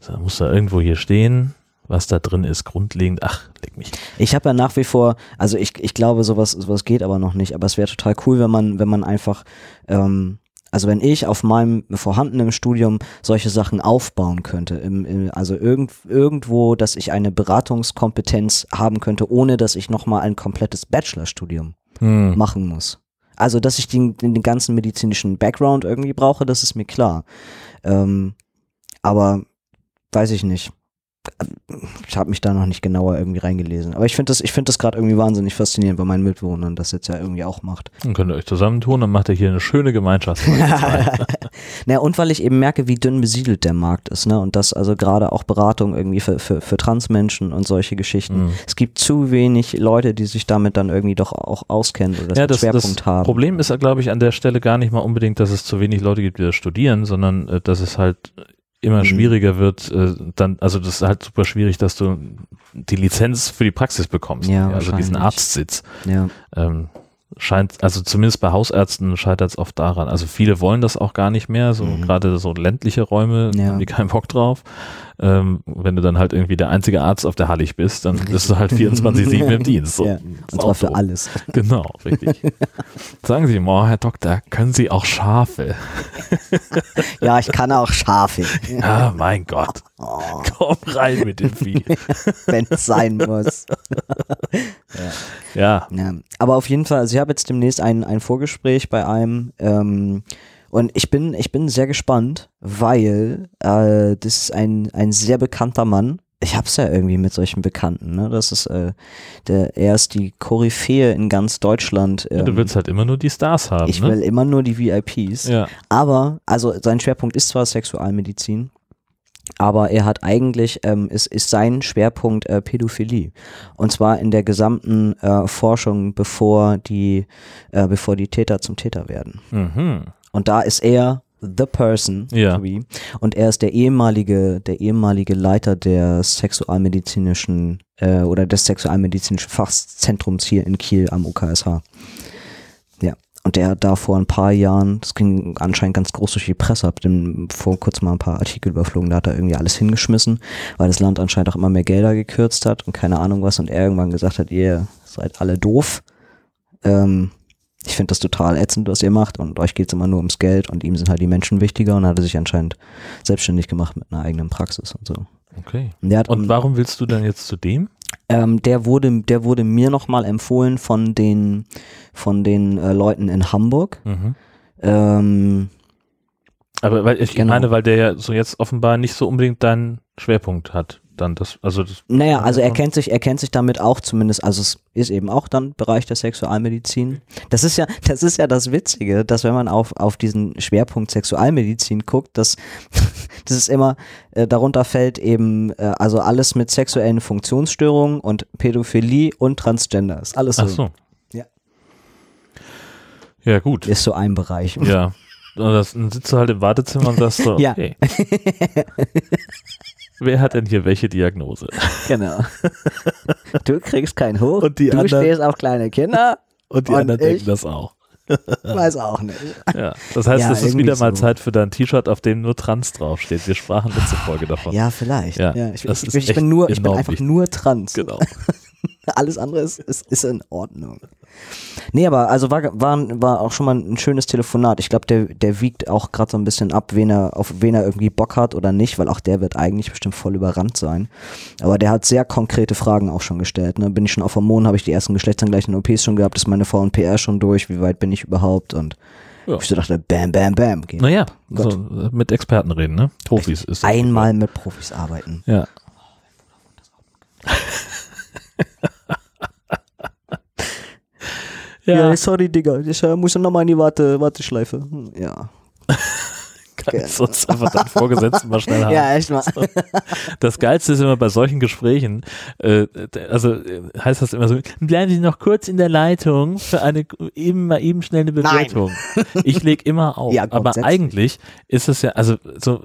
So, muss da irgendwo hier stehen, was da drin ist, grundlegend. Ach, leg mich. Ich habe ja nach wie vor, also ich, ich glaube, sowas, sowas geht aber noch nicht, aber es wäre total cool, wenn man, wenn man einfach, ähm, also wenn ich auf meinem vorhandenen Studium solche Sachen aufbauen könnte, im, im, also irgend, irgendwo, dass ich eine Beratungskompetenz haben könnte, ohne dass ich nochmal ein komplettes Bachelorstudium Hm. machen muss. Also, dass ich den, den, ganzen medizinischen Background irgendwie brauche, das ist mir klar. Ähm, aber weiß ich nicht. Ich habe mich da noch nicht genauer irgendwie reingelesen. Aber ich finde das, ich finde das gerade irgendwie wahnsinnig faszinierend, weil mein Mitbewohner das jetzt ja irgendwie auch macht. Dann könnt ihr euch zusammentun, dann macht ihr hier eine schöne Gemeinschaft. *laughs* *laughs* naja, und weil ich eben merke, wie dünn besiedelt der Markt ist, ne? Und das also gerade auch Beratung irgendwie für, für, für Transmenschen und solche Geschichten. Mhm. Es gibt zu wenig Leute, die sich damit dann irgendwie doch auch auskennen oder das, ja, das, das Schwerpunkt haben. Problem ist, glaube ich, an der Stelle gar nicht mal unbedingt, dass es zu wenig Leute gibt, die das studieren, sondern äh, dass es halt immer Mhm. schwieriger wird, äh, dann, also das ist halt super schwierig, dass du die Lizenz für die Praxis bekommst, Ja, also diesen. Arztsitz. Ja. Ähm, scheint, also zumindest bei Hausärzten scheitert es oft daran. Also viele wollen das auch gar nicht mehr, so Mhm. gerade so ländliche Räume, Ja. haben die keinen Bock drauf. Ähm, wenn du dann halt irgendwie der einzige Arzt auf der Hallig bist, dann bist du halt *laughs* 24-7 im Dienst. So. ja. Und zwar für alles. *laughs* Genau, richtig. Sagen Sie mal, Herr Doktor, können Sie auch Schafe? *laughs* Ja, ich kann auch Schafe. Ja, mein Gott. Oh, Komm rein mit dem Vieh. wenn es sein muss. Ja. Ja. Aber auf jeden Fall, also ich habe jetzt demnächst ein, ein Vorgespräch bei einem ähm, und ich bin, ich bin sehr gespannt, weil äh, das ist ein, ein sehr bekannter Mann. Ich hab's ja irgendwie mit solchen Bekannten, ne? Das ist, äh, der, er ist die Koryphäe in ganz Deutschland. Ja, Du ähm, willst halt immer nur die Stars haben, ich ne? will immer nur die VIPs. Ja. Aber, also sein Schwerpunkt ist zwar Sexualmedizin, aber er hat eigentlich, ähm, ist, ist sein Schwerpunkt äh, Pädophilie. Und zwar in der gesamten äh, Forschung, bevor die, äh, bevor die Täter zum Täter werden. Mhm. Und da ist er the person Ja. to be. Und er ist der ehemalige, der ehemalige Leiter der sexualmedizinischen äh, oder des sexualmedizinischen Fachzentrums hier in Kiel am UKSH. Ja. Und der hat da vor ein paar Jahren, das ging anscheinend ganz groß durch die Presse, hab dem vor kurzem mal ein paar Artikel überflogen, da hat er irgendwie alles hingeschmissen, weil das Land anscheinend auch immer mehr Gelder gekürzt hat und keine Ahnung was und er irgendwann gesagt hat, ihr seid alle doof. Ähm, ich finde das total ätzend, was ihr macht und euch geht's immer nur ums Geld und ihm sind halt die Menschen wichtiger und hat er sich anscheinend selbstständig gemacht mit einer eigenen Praxis und so. Okay. Und, hat, Und warum willst du denn jetzt zu dem? ähm, der wurde, der wurde mir nochmal empfohlen von den, von den äh, Leuten in Hamburg. Mhm. Ähm, Aber weil ich Genau. meine, weil der ja so jetzt offenbar nicht so unbedingt deinen Schwerpunkt hat. Dann das, also das, naja, also er kennt sich, er kennt sich damit auch zumindest, also es ist eben auch dann Bereich der Sexualmedizin. Das ist ja, *laughs* das ist ja das Witzige, dass wenn man auf, auf diesen Schwerpunkt Sexualmedizin guckt, dass, *laughs* das ist immer, äh, darunter fällt eben, äh, also alles mit sexuellen Funktionsstörungen und Pädophilie und Transgender. Ist alles so. ach so. Ja. Ja, gut. Ist so ein Bereich. Ja. Und das, dann sitzt du halt im Wartezimmer und sagst so, *laughs* Ja. Wer hat denn hier welche Diagnose? Genau. *laughs* Du kriegst kein Hoch, Und die du anderen- stehst auf kleine Kinder, Und die Und anderen denken das auch. *laughs* weiß auch nicht. Ja. Das heißt, Ja, es ist wieder mal so. Zeit für dein T-Shirt, auf dem nur Trans draufsteht. Wir sprachen letzte Folge davon. Ja, vielleicht. Ja, Ja, ich, ich, ich bin nur, ich bin einfach wichtig. nur trans. Genau. *laughs* Alles andere ist, ist, ist in Ordnung. Nee, aber also war, war, war auch schon mal ein schönes Telefonat. Ich glaube, der, der wiegt auch gerade so ein bisschen ab, wen er, auf wen er irgendwie Bock hat oder nicht, weil auch der wird eigentlich bestimmt voll überrannt sein. Aber der hat sehr konkrete Fragen auch schon gestellt. Ne? Bin ich schon auf Hormonen, habe ich die ersten geschlechtsangleichenden OPs schon gehabt, ist meine VNPR schon durch, wie weit bin ich überhaupt? Und Ja. ich so dachte, bam, bam, bam. Geht. Naja, Gott. so, äh, mit Experten reden, ne? Profis ist das. Einmal mit Profis arbeiten. Ja. *laughs* Ja, Ja, sorry, Digga. Ich äh, muss nochmal in die Warte, Warteschleife. Hm, Ja. *laughs* kann ich sonst einfach deinen Vorgesetzten mal schnell haben. *laughs* Ja, echt mal. Das Geilste ist immer bei solchen Gesprächen, äh, also äh, heißt das immer so, bleiben Sie noch kurz in der Leitung für eine eben mal eben schnell eine Bewertung. Ich leg immer auf, *laughs* Ja, aber eigentlich ist es ja, also so,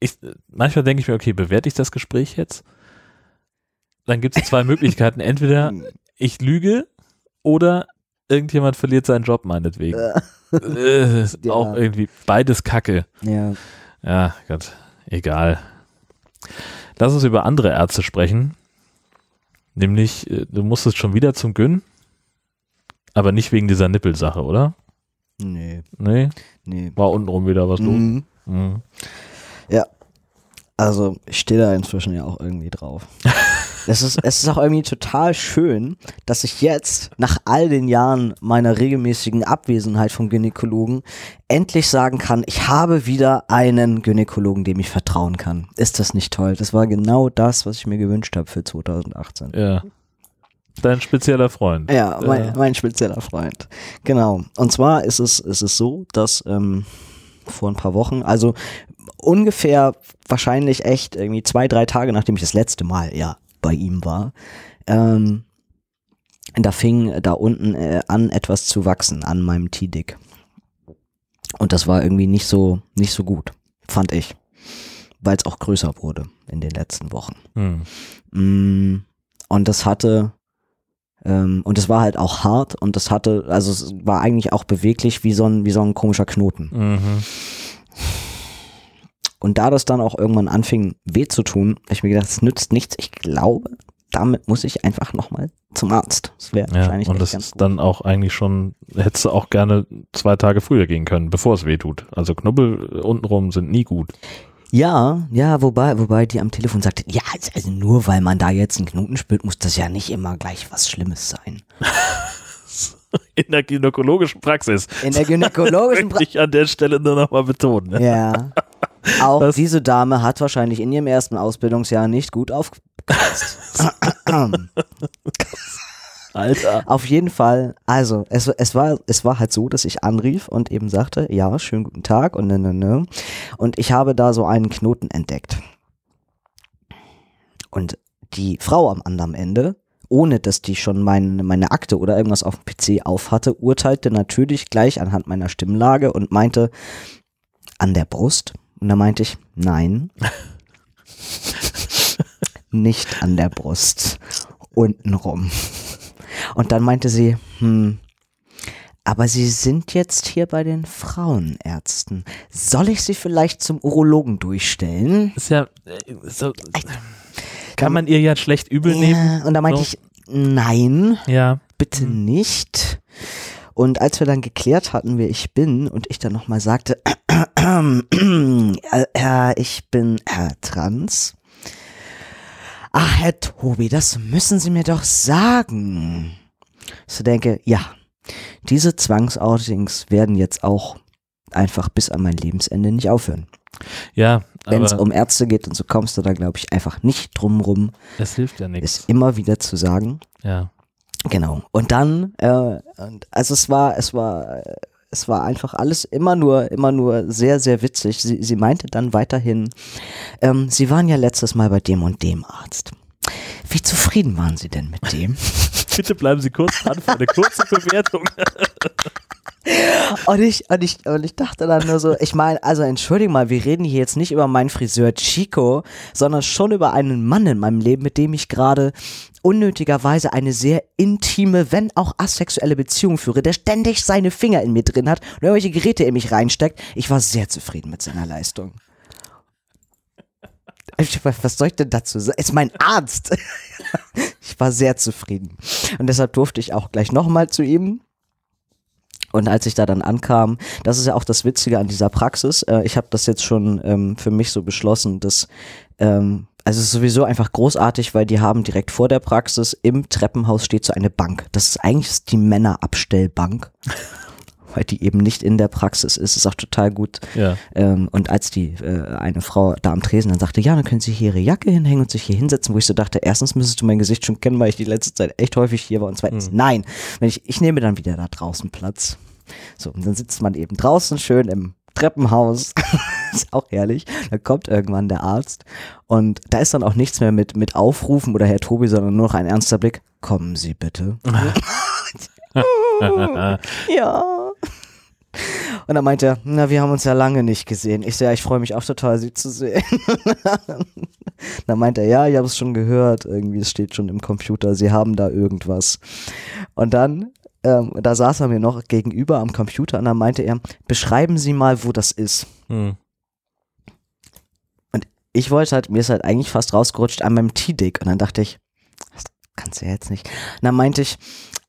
ich, manchmal denke ich mir, okay, bewerte ich das Gespräch jetzt? Dann gibt es zwei Möglichkeiten, entweder ich lüge oder irgendjemand verliert seinen Job meinetwegen. Äh, ist *laughs* Ja. Auch irgendwie beides Kacke. Ja. Ja, Gott, egal. Lass uns über andere Ärzte sprechen. Nämlich, äh, du musstest schon wieder zum Gyn, aber nicht wegen dieser Nippelsache, oder? Nee, Nee, nee. war untenrum wieder was los. Mhm. Mhm. Also, ich stehe da inzwischen ja auch irgendwie drauf. *laughs* es, ist, es ist auch irgendwie total schön, dass ich jetzt, nach all den Jahren meiner regelmäßigen Abwesenheit vom Gynäkologen, endlich sagen kann, ich habe wieder einen Gynäkologen, dem ich vertrauen kann. Ist das nicht toll? Das war genau das, was ich mir gewünscht habe für 2018. Ja. Dein spezieller Freund. Ja, mein, mein spezieller Freund. Genau. Und zwar ist es, ist es so, dass ähm, vor ein paar Wochen, also ungefähr wahrscheinlich echt irgendwie zwei, drei Tage, nachdem ich das letzte Mal ja bei ihm war, ähm, da fing da unten äh, an, etwas zu wachsen an meinem T-Dick. Und das war irgendwie nicht so, nicht so gut, fand ich. Weil es auch größer wurde in den letzten Wochen. hm. Mm, Und das hatte, ähm, und es war halt auch hart und das hatte, also es war eigentlich auch beweglich wie so ein, wie so ein komischer Knoten. Mhm. Und da das dann auch irgendwann anfing weh zu tun, hab ich mir gedacht, es nützt nichts. Ich glaube, damit muss ich einfach nochmal zum Arzt. Das wäre Ja, wahrscheinlich und das ist gut. dann auch eigentlich schon, hättest du auch gerne zwei Tage früher gehen können, bevor es weh tut. Also Knubbel äh, untenrum sind nie gut. Ja, ja, wobei, wobei die am Telefon sagte, ja, also nur weil man da jetzt einen Knoten spürt, muss das ja nicht immer gleich was Schlimmes sein. *laughs* In der gynäkologischen Praxis. In der gynäkologischen *laughs* Möchte ich an der Stelle nur nochmal betonen. Ne? Ja. *laughs* Auch Das- diese Dame hat wahrscheinlich in ihrem ersten Ausbildungsjahr nicht gut aufgepasst. *laughs* Alter. Auf jeden Fall, also es, es, war, es war halt so, dass ich anrief und eben sagte, ja, schönen guten Tag und ne, ne, ne. Und ich habe da so einen Knoten entdeckt. Und die Frau am anderen Ende, ohne dass die schon mein, meine Akte oder irgendwas auf dem PC auf hatte, urteilte natürlich gleich anhand meiner Stimmlage und meinte, an der Brust. Und da meinte ich, nein. *laughs* Nicht an der Brust. Untenrum. Und dann meinte sie, hm, aber Sie sind jetzt hier bei den Frauenärzten. Soll ich Sie vielleicht zum Urologen durchstellen? Ist ja, äh, so, kann man ihr ja schlecht übel nehmen. Und da meinte So. ich, nein, Ja. bitte nicht. Und als wir dann geklärt hatten, wer ich bin und ich dann nochmal sagte, *clears throat* äh, ich bin äh, trans. Ach, Herr Tobi, das müssen Sie mir doch sagen. So denke, ja, diese Zwangsoutings werden jetzt auch einfach bis an mein Lebensende nicht aufhören. Ja, Wenn es um Ärzte geht und so kommst du da, glaube ich, einfach nicht drum rum, es hilft ja nichts. es immer wieder zu sagen. Ja. Genau. Und dann, äh, und also es war, es war, es war einfach alles immer nur, immer nur sehr, sehr witzig. Sie, sie meinte dann weiterhin, ähm, Sie waren ja letztes Mal bei dem und dem Arzt. Wie zufrieden waren Sie denn mit dem? *laughs* Bitte bleiben Sie kurz dran für eine kurze Bewertung. *laughs* Und ich, und ich, und ich dachte dann nur so, ich meine, also entschuldige mal, wir reden hier jetzt nicht über meinen Friseur Chico, sondern schon über einen Mann in meinem Leben, mit dem ich gerade unnötigerweise eine sehr intime, wenn auch asexuelle Beziehung führe, der ständig seine Finger in mir drin hat und irgendwelche Geräte in mich reinsteckt. Ich war sehr zufrieden mit seiner Leistung. Was soll ich denn dazu sagen? Ist mein Arzt. *laughs* Ich war sehr zufrieden. Und deshalb durfte ich auch gleich nochmal zu ihm. Und als ich da dann ankam, das ist ja auch das Witzige an dieser Praxis. Äh, ich habe das jetzt schon ähm, für mich so beschlossen, dass ähm, also es ist sowieso einfach großartig, weil die haben direkt vor der Praxis im Treppenhaus steht so eine Bank. Das ist eigentlich die Männerabstellbank. Weil die eben nicht in der Praxis ist, ist auch total gut. Ja. Ähm, und als die äh, eine Frau da am Tresen dann sagte, ja, dann können Sie hier Ihre Jacke hinhängen und sich hier hinsetzen, wo ich so dachte, erstens müsstest du mein Gesicht schon kennen, weil ich die letzte Zeit echt häufig hier war und zweitens, Mhm. nein, wenn ich, ich nehme dann wieder da draußen Platz. So, und dann sitzt man eben draußen schön im Treppenhaus. *laughs* ist auch herrlich. Da kommt irgendwann der Arzt und da ist dann auch nichts mehr mit, mit Aufrufen oder Herr Tobi, sondern nur noch ein ernster Blick. Kommen Sie bitte. *laughs* *laughs* ja. Und dann meinte er, na, wir haben uns ja lange nicht gesehen. Ich so, ja, ich freue mich auch total, Sie zu sehen. *laughs* dann meinte er, ja, ich habe es schon gehört, irgendwie, es steht schon im Computer, Sie haben da irgendwas. Und dann, ähm, da saß er mir noch gegenüber am Computer und dann meinte er, beschreiben Sie mal, wo das ist. Hm. Ich wollte halt, mir ist halt eigentlich fast rausgerutscht an meinem T-Dick und dann dachte ich, das kannst du ja jetzt nicht. Und dann meinte ich,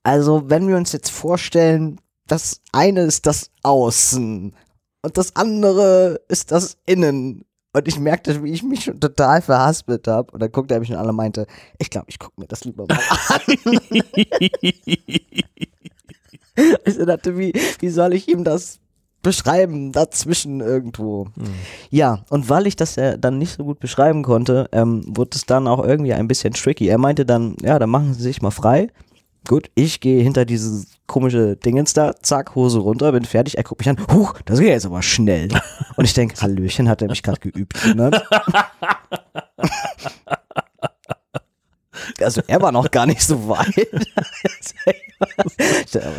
also wenn wir uns jetzt vorstellen, das eine ist das Außen und das andere ist das Innen. Und ich merkte, wie ich mich schon total verhaspelt habe. Und dann guckte er mich an und meinte, ich glaube, ich gucke mir das lieber mal an. ich *laughs* so dachte, wie, wie soll ich ihm das beschreiben, dazwischen irgendwo? Hm. Ja, und weil ich das ja dann nicht so gut beschreiben konnte, ähm, wurde es dann auch irgendwie ein bisschen tricky. Er meinte dann, ja, dann machen Sie sich mal frei. Gut, ich gehe hinter dieses komische Dingens da, zack, Hose runter, bin fertig. Er guckt mich an, huch, das geht jetzt aber schnell. Und ich denke, Hallöchen, hat er mich gerade geübt. Ne? *laughs* Also er war noch gar nicht so weit. *laughs*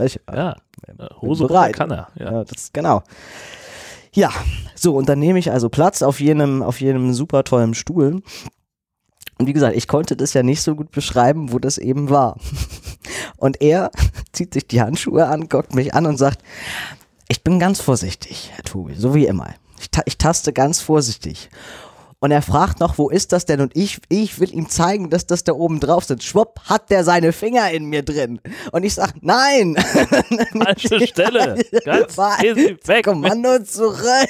Ich, Ja. bin Hose bereit. kann er. Ja. Ja, das genau. Ja, so und dann nehme ich also Platz auf jenem, auf jenem super tollen Stuhl. Und wie gesagt, ich konnte das ja nicht so gut beschreiben, wo das eben war. *laughs* Und er *laughs* zieht sich die Handschuhe an, guckt mich an und sagt, ich bin ganz vorsichtig, Herr Tobi, so wie immer. Ich, ta ich taste ganz vorsichtig. Und er fragt noch, wo ist das denn? Und ich, ich will ihm zeigen, dass das da oben drauf sind. Schwupp, hat der seine Finger in mir drin. Und ich sag, nein. Falsche *laughs* Stelle. Ganz. Kommando zurück.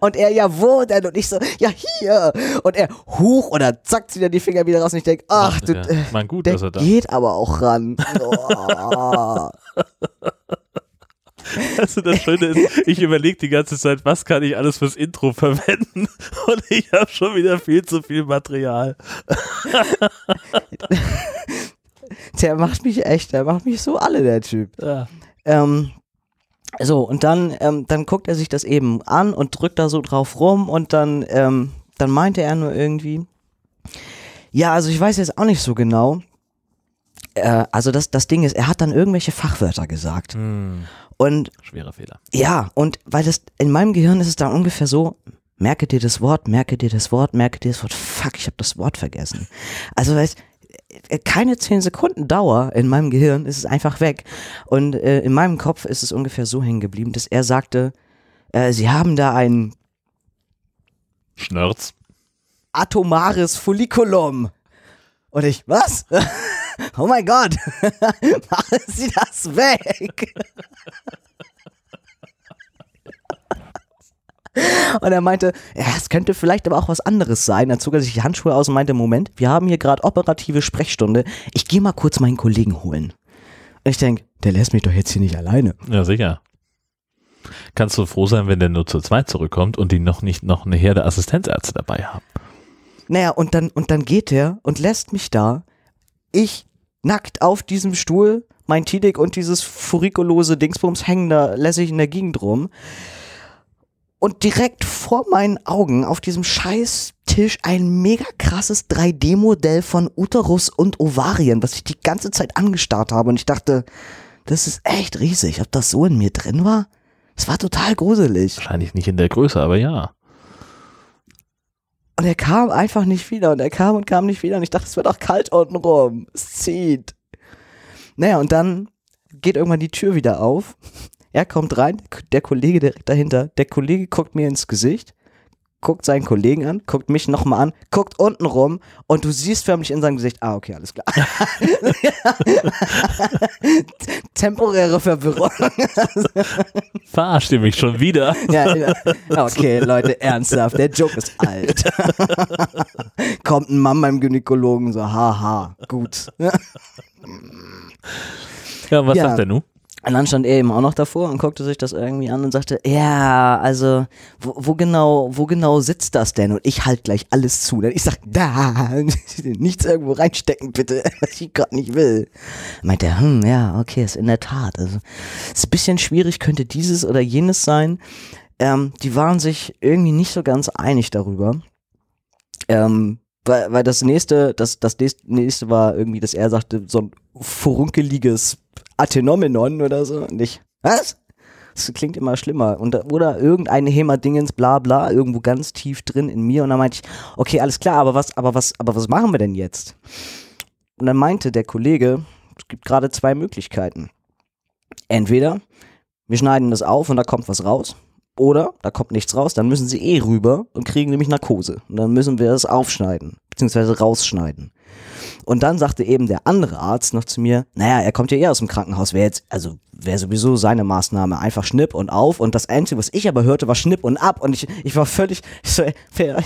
Und er, ja, wo denn? Und ich so, ja, hier. Und er, huch, oder zack, zieht er die Finger wieder raus. Und ich denk, ach, du, ja. äh, Mein gut, der dass er da. geht aber auch ran. Oh. *laughs* Also das Schöne ist, ich überlege die ganze Zeit, was kann ich alles fürs Intro verwenden *laughs* und ich habe schon wieder viel zu viel Material. *laughs* der macht mich echt, der macht mich so alle, der Typ. Ja. Ähm, so, und dann, ähm, dann guckt er sich das eben an und drückt da so drauf rum und dann, ähm, dann meinte er nur irgendwie, ja, also ich weiß jetzt auch nicht so genau. Äh, also das, das Ding ist, er hat dann irgendwelche Fachwörter gesagt. Hm, Und schwerer Fehler. ja, und weil das, in meinem Gehirn ist es dann ungefähr so, merke dir das Wort, merke dir das Wort, merke dir das Wort, fuck, ich habe das Wort vergessen. Also weißt, keine zehn Sekunden Dauer in meinem Gehirn ist es einfach weg. Und äh, in meinem Kopf ist es ungefähr so hängen geblieben, dass er sagte, äh, sie haben da ein Schnörz. atomares Follikulum. Und ich, was? *laughs* oh mein Gott, *laughs* machen Sie das weg. *laughs* *laughs* Und er meinte, ja, es könnte vielleicht aber auch was anderes sein. Dann zog er sich die Handschuhe aus und meinte, Moment, wir haben hier gerade operative Sprechstunde. Ich gehe mal kurz meinen Kollegen holen. Und ich denke, der lässt mich doch jetzt hier nicht alleine. Ja, sicher. Kannst du froh sein, wenn der nur zu zweit zurückkommt und die noch nicht noch eine Herde Assistenzärzte dabei haben. Naja, und dann, und dann geht er und lässt mich da. Ich nackt auf diesem Stuhl, mein Tidik und dieses furikulose Dingsbums hängen da lässig in der Gegend rum. Und direkt vor meinen Augen auf diesem Scheißtisch ein mega krasses 3D-Modell von Uterus und Ovarien, was ich die ganze Zeit angestarrt habe. Und ich dachte, das ist echt riesig. Ob das so in mir drin war? Es war total gruselig. Wahrscheinlich nicht in der Größe, aber ja. Und er kam einfach nicht wieder und er kam und kam nicht wieder und ich dachte, es wird auch kalt unten rum. Es zieht. Naja, und dann geht irgendwann die Tür wieder auf. Er kommt rein, der Kollege direkt dahinter. Der Kollege guckt mir ins Gesicht, guckt seinen Kollegen an, guckt mich nochmal an, guckt unten rum und du siehst förmlich in seinem Gesicht, ah, okay, alles klar. *laughs* Temporäre Verwirrung. *laughs* Verarscht ihr mich schon wieder? *laughs* ja, ja. okay, Leute, ernsthaft, der Joke ist alt. Kommt ein Mann beim Gynäkologen so, haha, gut. Ja, was Ja. sagt er nun? Und dann stand er eben auch noch davor und guckte sich das irgendwie an und sagte, ja, also, wo, wo genau, wo genau sitzt das denn? Und ich halt gleich alles zu. Und ich sag, da, *laughs* nichts irgendwo reinstecken, bitte, *laughs* was ich gerade nicht will. Meint er, hm, ja, okay, ist in der Tat. Also, ist ein bisschen schwierig, könnte dieses oder jenes sein. Ähm, die waren sich irgendwie nicht so ganz einig darüber. Ähm, weil, weil das nächste, das, das nächste war irgendwie, dass er sagte, so ein furunkeliges Athenomenon oder so. Und ich, was? Das klingt immer schlimmer. Und, oder irgendein Hämerdingens, bla bla, irgendwo ganz tief drin in mir. Und dann meinte ich, okay, alles klar, aber was, aber was, aber was machen wir denn jetzt? Und dann meinte der Kollege, es gibt gerade zwei Möglichkeiten. Entweder wir schneiden das auf und da kommt was raus. Oder da kommt nichts raus, dann müssen sie eh rüber und kriegen nämlich Narkose. Und dann müssen wir es aufschneiden, beziehungsweise rausschneiden. Und dann sagte eben der andere Arzt noch zu mir, naja, er kommt ja eh aus dem Krankenhaus, wäre jetzt, also wäre sowieso seine Maßnahme, einfach Schnipp und auf. Und das Einzige, was ich aber hörte, war Schnipp und ab. Und ich, ich war völlig, ich so, *laughs* ja, ja,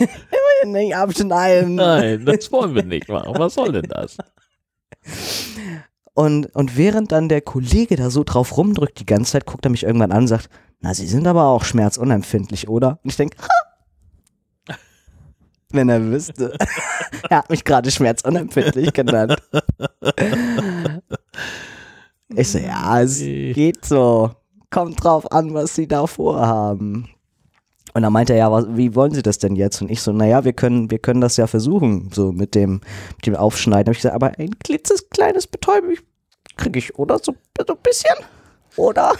ja, nicht abschneiden. Nein, das wollen wir nicht machen. Was soll denn das? Und, und während dann der Kollege da so drauf rumdrückt die ganze Zeit, guckt er mich irgendwann an und sagt, na, Sie sind aber auch schmerzunempfindlich, oder? Und ich denke, wenn er wüsste. *laughs* er hat mich gerade schmerzunempfindlich genannt. Ich so, ja, es geht so. Kommt drauf an, was Sie da vorhaben. Und dann meinte er, ja, was, wie wollen Sie das denn jetzt? Und ich so, naja, wir können, wir können das ja versuchen, so mit dem, mit dem Aufschneiden. Hab ich gesagt, aber ein klitzes kleines Betäubung kriege ich, oder? So, so ein bisschen? Oder?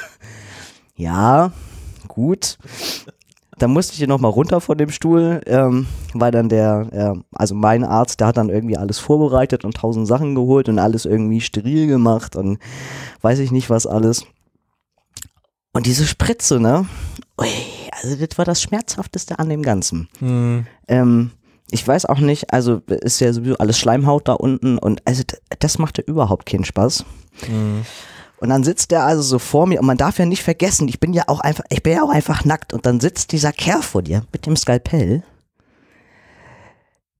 Ja, gut. Da musste ich hier nochmal runter von dem Stuhl, ähm, weil dann der, äh, also mein Arzt, der hat dann irgendwie alles vorbereitet und tausend Sachen geholt und alles irgendwie steril gemacht und weiß ich nicht was alles. Und diese Spritze, ne? Ui, also das war das Schmerzhafteste an dem Ganzen. Hm. Ähm, ich weiß auch nicht, also ist ja sowieso alles Schleimhaut da unten und also das machte überhaupt keinen Spaß. Hm. Und dann sitzt der also so vor mir und man darf ja nicht vergessen, ich bin ja auch einfach, ich bin ja auch einfach nackt und dann sitzt dieser Kerl vor dir mit dem Skalpell.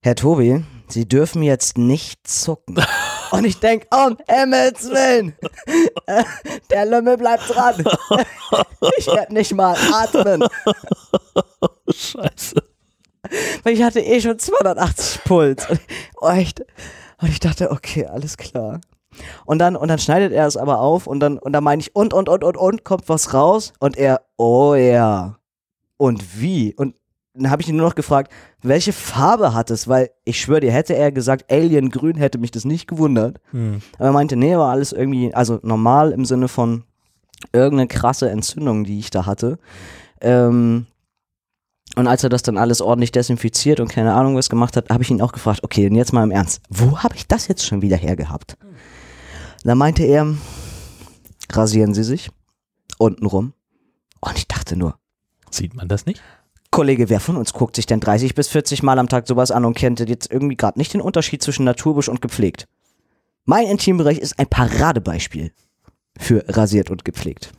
Herr Tobi, Sie dürfen jetzt nicht zucken. *laughs* Und ich denk, um Himmels Willen, *laughs* der Lümmel bleibt dran. *laughs* Ich werde nicht mal atmen. Scheiße. Weil ich hatte eh schon 280 Puls. Und, echt. und ich dachte, okay, alles klar. Und dann, und dann schneidet er es aber auf und dann, und dann meine ich, und, und, und, und, und, kommt was raus? Und er, oh ja. Und wie? Und dann habe ich ihn nur noch gefragt, welche Farbe hat es? Weil ich schwöre dir, hätte er gesagt Alien grün, hätte mich das nicht gewundert. Hm. Aber er meinte, nee, war alles irgendwie, also normal im Sinne von irgendeine krasse Entzündung, die ich da hatte. Ähm, und als er das dann alles ordentlich desinfiziert und keine Ahnung was gemacht hat, habe ich ihn auch gefragt, okay, und jetzt mal im Ernst, wo habe ich das jetzt schon wieder hergehabt? Da meinte er, rasieren Sie sich untenrum. Und ich dachte nur, Sieht man das nicht? Kollege, wer von uns guckt sich denn 30 bis 40 Mal am Tag sowas an und kennt jetzt irgendwie gerade nicht den Unterschied zwischen Naturbusch und gepflegt? Mein Intimbereich ist ein Paradebeispiel für rasiert und gepflegt.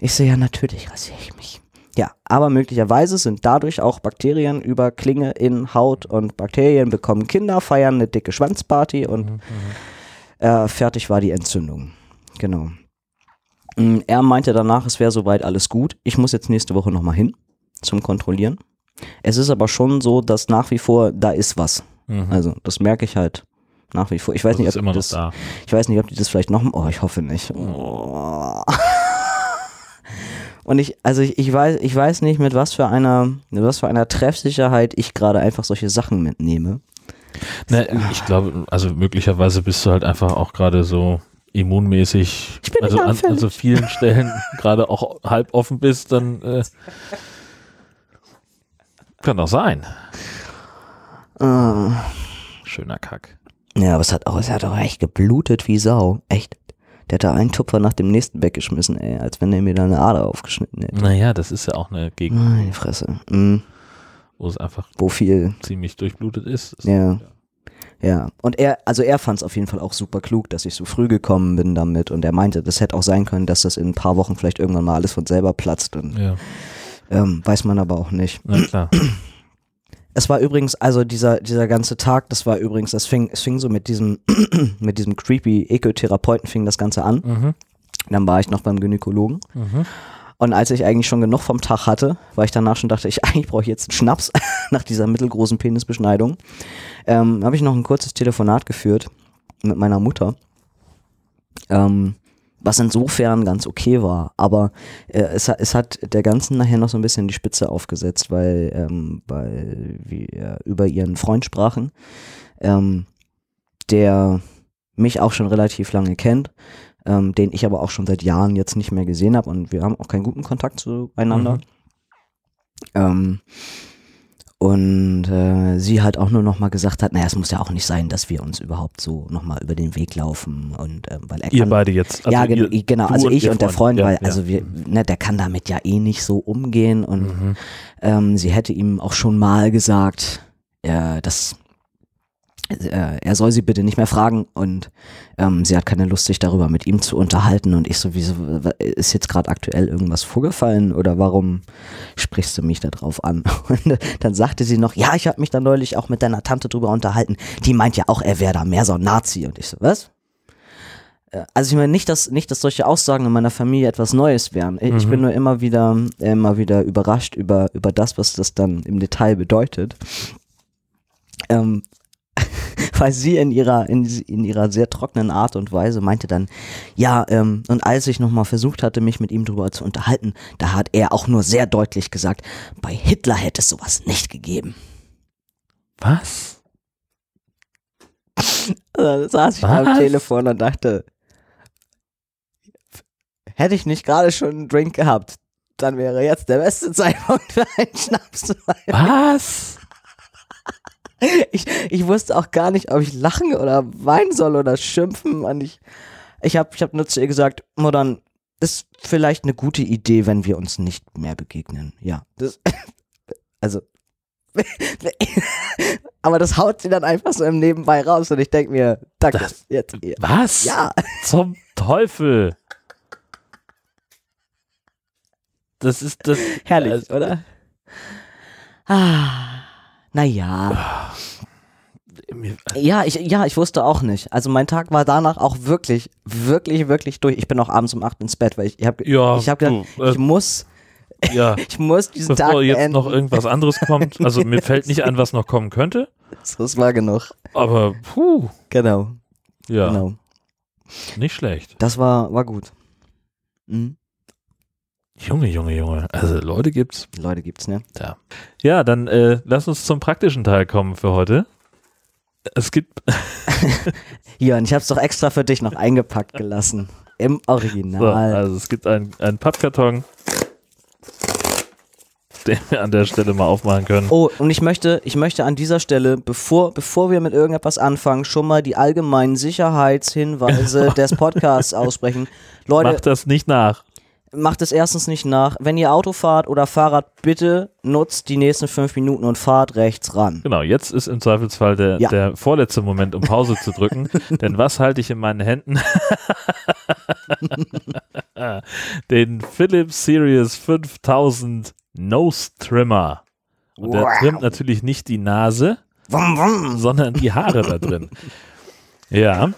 Ich sehe ja, natürlich rasiere ich mich. Ja, aber möglicherweise sind dadurch auch Bakterien über Klinge in Haut und Bakterien bekommen Kinder, feiern eine dicke Schwanzparty und äh, fertig war die Entzündung. Genau. Mm, Er meinte danach, es wäre soweit alles gut. Ich muss jetzt nächste Woche nochmal hin zum Kontrollieren. Es ist aber schon so, dass nach wie vor da ist was. Mhm. Also das merke ich halt nach wie vor. Ich weiß Das nicht, ob immer das, da. ich weiß nicht, ob die das vielleicht noch. Oh, ich hoffe nicht. Oh. *laughs* Und ich, also ich, ich weiß, ich weiß nicht, mit was für einer, mit was für einer Treffsicherheit ich gerade einfach solche Sachen mitnehme. Ne, ich glaube, also möglicherweise bist du halt einfach auch gerade so immunmäßig, Ich bin also nicht an also vielen Stellen *laughs* gerade auch halb offen bist, dann äh, kann doch sein. Ah. Schöner Kack. Ja, aber es hat auch, es hat auch echt geblutet wie Sau. Echt. Der hat da einen Tupfer nach dem nächsten weggeschmissen, ey, als wenn er mir da eine Ader aufgeschnitten hätte. Naja, das ist ja auch eine Gegend, Meine Fresse. Mhm. Wo es einfach Wo viel, ziemlich durchblutet ist. ist ja. Ja, und er, also er fand es auf jeden Fall auch super klug, dass ich so früh gekommen bin damit und er meinte, das hätte auch sein können, dass das in ein paar Wochen vielleicht irgendwann mal alles von selber platzt und ja, ähm, weiß man aber auch nicht. na klar. *clears throat* Es war übrigens, also dieser, dieser ganze Tag, das war übrigens, das fing, es fing so mit diesem, *clears throat* mit diesem creepy Ekotherapeuten fing das Ganze an. Mhm. Dann war ich noch beim Gynäkologen. Mhm. Und als ich eigentlich schon genug vom Tag hatte, weil ich danach schon dachte, ich *laughs* eigentlich brauche jetzt einen Schnaps *laughs* nach dieser mittelgroßen Penisbeschneidung, ähm, habe ich noch ein kurzes Telefonat geführt mit meiner Mutter. Ähm, was insofern ganz okay war, aber äh, es, hat- es hat der Ganzen nachher noch so ein bisschen die Spitze aufgesetzt, weil, ähm, weil wir über ihren Freund sprachen, ähm, der mich auch schon relativ lange kennt, ähm, den ich aber auch schon seit Jahren jetzt nicht mehr gesehen habe und wir haben auch keinen guten Kontakt zueinander. Mhm. Ähm, und äh, sie halt auch nur noch mal gesagt hat, naja, es muss ja auch nicht sein, dass wir uns überhaupt so noch mal über den Weg laufen und ähm, weil er Ihr kann, beide jetzt. ja, ihr- gen genau, du also ich ihr und der Freund, Ja, weil ja. also wir, ne, der kann damit ja eh nicht so umgehen und Mhm. ähm, sie hätte ihm auch schon mal gesagt, äh, dass er soll sie bitte nicht mehr fragen und ähm, sie hat keine Lust, sich darüber mit ihm zu unterhalten und ich sowieso, ist jetzt gerade aktuell irgendwas vorgefallen oder warum sprichst du mich da drauf an? *laughs* Und dann sagte sie noch, ja, ich habe mich da neulich auch mit deiner Tante drüber unterhalten, die meint ja auch, er wäre da mehr so ein Nazi und ich so, was? Äh, Also ich meine nicht, dass nicht, dass solche Aussagen in meiner Familie etwas Neues wären. Ich, ich bin nur immer wieder, immer wieder überrascht über über das, was das dann im Detail bedeutet. Ähm, *laughs* weil sie in ihrer in, in ihrer sehr trockenen Art und Weise meinte dann, ja, ähm, und als ich nochmal versucht hatte, mich mit ihm darüber zu unterhalten, da hat er auch nur sehr deutlich gesagt, bei Hitler hätte es sowas nicht gegeben. Was? *laughs* Da saß ich am Was? Telefon und dachte, hätte ich nicht gerade schon einen Drink gehabt, dann wäre jetzt der beste Zeitpunkt *laughs* für einen Schnaps. Was? Ich, ich wusste auch gar nicht, ob ich lachen oder weinen soll oder schimpfen. Und ich, ich habe ich hab nur zu ihr gesagt, Modern, ist vielleicht eine gute Idee, wenn wir uns nicht mehr begegnen. Ja, das, *laughs* also, *laughs* aber das haut sie dann einfach so im Nebenbei raus und ich denke mir, danke, Das- jetzt. Was? Ja, Zum Teufel. Das ist das. herrlich, äh, oder? Ah, naja. mir- Ja, ich, ja, ich wusste auch nicht. Also mein Tag war danach auch wirklich, wirklich, wirklich durch. Ich bin auch abends um 8 ins Bett, weil ich, ich habe Ja, ich hab gedacht, du, äh, ich muss, *laughs* Ja, ich muss diesen Tag bevor jetzt beenden. noch irgendwas anderes kommt. Also mir *laughs* fällt nicht an, was noch kommen könnte. das war genug. Aber puh, Genau, ja, genau. nicht schlecht. Das war, war gut. Mhm. Junge, Junge, Junge. Also Leute gibt's. Leute gibt's, ne? Ja, ja dann äh, lass uns zum praktischen Teil kommen für heute. Es gibt, *laughs* und ich hab's doch extra für dich noch eingepackt gelassen. Im so, Original. also es gibt einen, einen Pappkarton, den wir an der Stelle mal aufmachen können. Oh, und ich möchte, ich möchte an dieser Stelle, bevor, bevor wir mit irgendetwas anfangen, schon mal die allgemeinen Sicherheitshinweise *laughs* des Podcasts aussprechen. Leute, Macht das nicht nach. Macht es erstens nicht nach. Wenn ihr Auto fahrt oder Fahrrad, bitte nutzt die nächsten fünf Minuten und fahrt rechts ran. Genau, jetzt ist im Zweifelsfall der, Ja. der vorletzte Moment, um Pause zu drücken. *laughs* Denn was halte ich in meinen Händen? *laughs* Den Philips Series 5000 Nose Trimmer. Und der Wow. trimmt natürlich nicht die Nase, Wum, wum. sondern die Haare da drin. *laughs* Ja.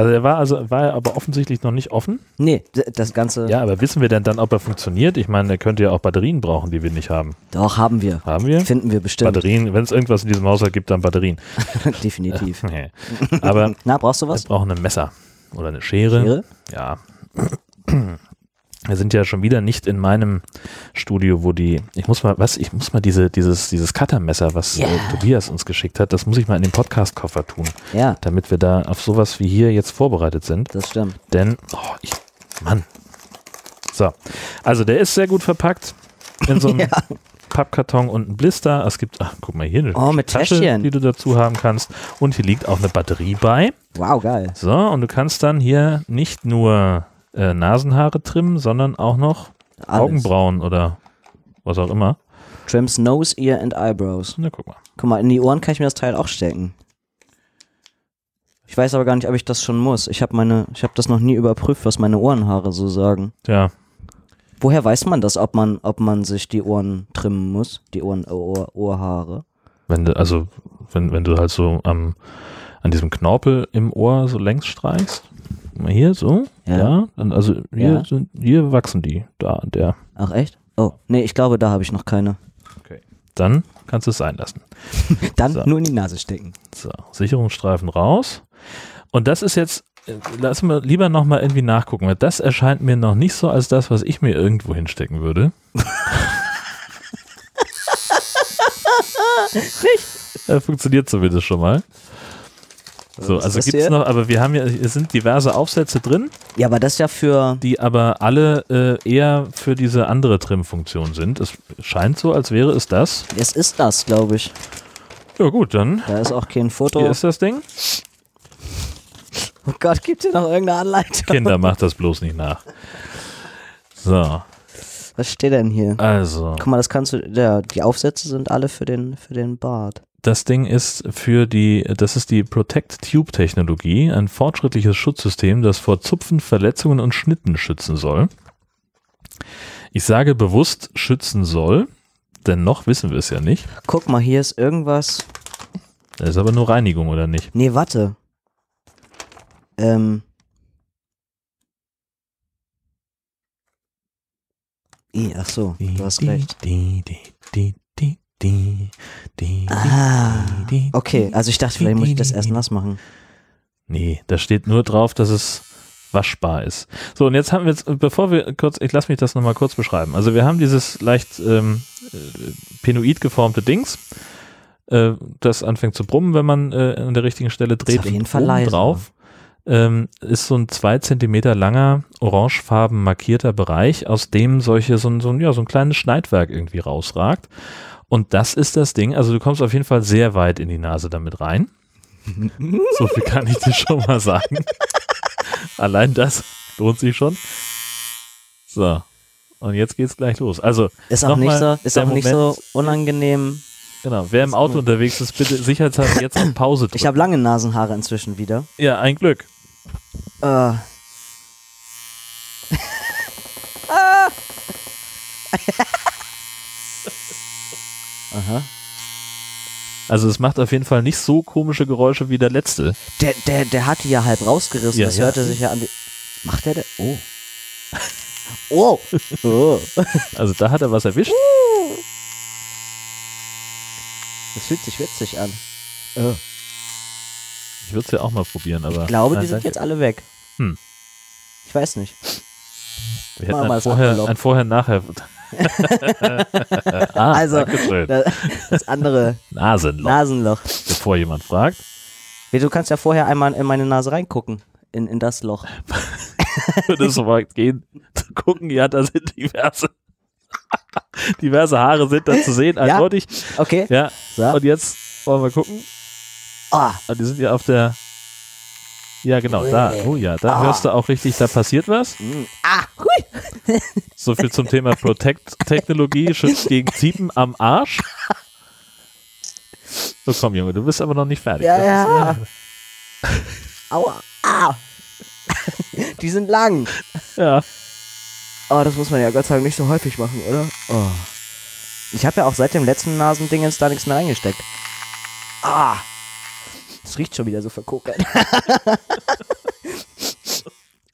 Also er war also war er aber offensichtlich noch nicht offen. Nee, das Ganze. Ja, aber wissen wir denn dann, ob er funktioniert? Ich meine, er könnte ja auch Batterien brauchen, die wir nicht haben. Doch, haben wir. Haben wir? Finden wir bestimmt. Batterien, wenn es irgendwas in diesem Haushalt gibt, dann Batterien. *laughs* Definitiv. Nee. Aber *laughs* Na, brauchst du wir was? brauchen ein Messer oder eine Schere. Schere? Ja. Wir sind ja schon wieder nicht in meinem Studio, wo die, ich muss mal, was, ich muss mal diese, dieses, dieses Cuttermesser, was Ja. äh, Tobias uns geschickt hat, das muss ich mal in den Podcast-Koffer tun, Ja, damit wir da auf sowas wie hier jetzt vorbereitet sind. das stimmt. Denn, oh, ich, Mann. So. Also der ist sehr gut verpackt in so *laughs* einem Ja. Pappkarton und ein Blister. Es gibt, ach, guck mal hier, eine Oh, mit Tasche, Täschchen. die du dazu haben kannst. Und hier liegt auch eine Batterie bei. Wow, geil. So, und du kannst dann hier nicht nur äh, Nasenhaare trimmen, sondern auch noch Alles. Augenbrauen oder was auch immer. Trims Nose, Ear and Eyebrows. Na, guck mal. Guck mal, in die Ohren kann ich mir das Teil auch stecken. Ich weiß aber gar nicht, ob ich das schon muss. Ich habe meine, ich habe das noch nie überprüft, was meine Ohrenhaare so sagen. Ja, Woher weiß man das, ob man, ob man sich die Ohren trimmen muss, die Ohren, Ohr, Ohrhaare? wenn du, also, wenn, wenn du halt so am, an diesem Knorpel im Ohr so längs streichst. Guck Mal hier, so. Ja. Dann, also hier Ja. sind, hier wachsen die, da und der. Ach echt? Oh, nee, ich glaube, da habe ich noch keine. Dann kannst du es sein lassen. *laughs* Dann So. nur in die Nase stecken. So, Sicherungsstreifen raus. Und das ist jetzt, äh, lass mal lieber nochmal irgendwie nachgucken, weil das erscheint mir noch nicht so als das, was ich mir irgendwo hinstecken würde. *laughs* Äh, funktioniert zumindest schon mal. So, ist also gibt es hier? noch, aber wir haben ja, es sind diverse Aufsätze drin, Ja, aber das ist ja für. die aber alle äh, eher für diese andere Trim-Funktion sind. Es scheint so, als wäre es das. Es ist das, glaube ich. Ja gut, dann Da ist auch kein Foto. hier ist das Ding. oh Gott, gibt hier noch irgendeine Anleitung? Kinder, macht das bloß nicht nach. So, Was steht denn hier? also. Guck mal, das kannst du. Ja, die Aufsätze sind alle für den, für den Bart. Das Ding ist für die, das ist die Protect Tube Technologie, ein fortschrittliches Schutzsystem, das vor Zupfen, Verletzungen und Schnitten schützen soll. Ich sage bewusst schützen soll, denn noch wissen wir es ja nicht. Guck mal, hier ist irgendwas. Das ist aber nur Reinigung, oder nicht? Nee, warte. Ähm. I, ach so, du hast recht. Die, die, die, die, die, Ah, die, okay, also ich dachte, vielleicht muss ich das erst nass machen. Nee, da steht nur drauf, dass es waschbar ist. So, und jetzt haben wir jetzt, bevor wir kurz, ich lasse mich das nochmal kurz beschreiben. Also wir haben dieses leicht ähm, äh, penoid geformte Dings, äh, das anfängt zu brummen, wenn man äh, an der richtigen Stelle dreht. auf jeden Fall leise. drauf ähm, ist so ein zwei Zentimeter langer, orangefarben markierter Bereich, aus dem solche, so ein, so ein, ja, so ein kleines Schneidwerk irgendwie rausragt. Und das ist das Ding, also du kommst auf jeden Fall sehr weit in die Nase damit rein. *laughs* So viel kann ich dir schon mal sagen. Allein das lohnt sich schon. So. Und jetzt geht's gleich los. Also, Ist auch nicht so, ist auch nicht so unangenehm. genau, wer im Auto unterwegs ist, bitte sicherheitshalber jetzt auf Pause drücken. Ich habe lange Nasenhaare inzwischen wieder. ja, ein Glück. Äh. *laughs* *laughs* Aha. Also es macht auf jeden Fall nicht so komische Geräusche wie der letzte. Der, der, der hat die ja halb rausgerissen. Ja, das ja. hörte sich ja an. Macht der denn? Oh. *laughs* Oh. oh. Also da hat er was erwischt. Das fühlt sich witzig an. Oh. Ich würde es ja auch mal probieren, aber Ich glaube, Nein, die sind danke. jetzt alle weg. Hm. Ich weiß nicht. wir hätten ein das vorher, ein vorher nachher. *laughs* *laughs* ah, Also. Das, das andere Nasenloch, Nasenloch. bevor jemand fragt. Du kannst ja vorher einmal in meine Nase reingucken. In, in das Loch. *laughs* Würde es so weit gehen, zu gucken, ja, da sind diverse, diverse Haare sind da zu sehen, eindeutig. Okay. Ja, So. und jetzt wollen wir gucken. Ah, Ah, die sind ja auf der, ja genau, da, oh ja, da Ah. hörst du auch richtig, da passiert was. mm, ah, hui. *laughs* So viel zum Thema Protect-Technologie, schützt gegen Ziepen am Arsch. So komm Junge, du bist aber noch nicht fertig. Ja, Das ja. Ist, Aua. Ah. Die sind lang. äh, ja. Oh, das muss man ja Gott sei Dank nicht so häufig machen, oder? Oh. Ich habe ja auch seit dem letzten Nasendingens da nichts mehr reingesteckt. Ah. Das riecht schon wieder so verkokelt. *laughs*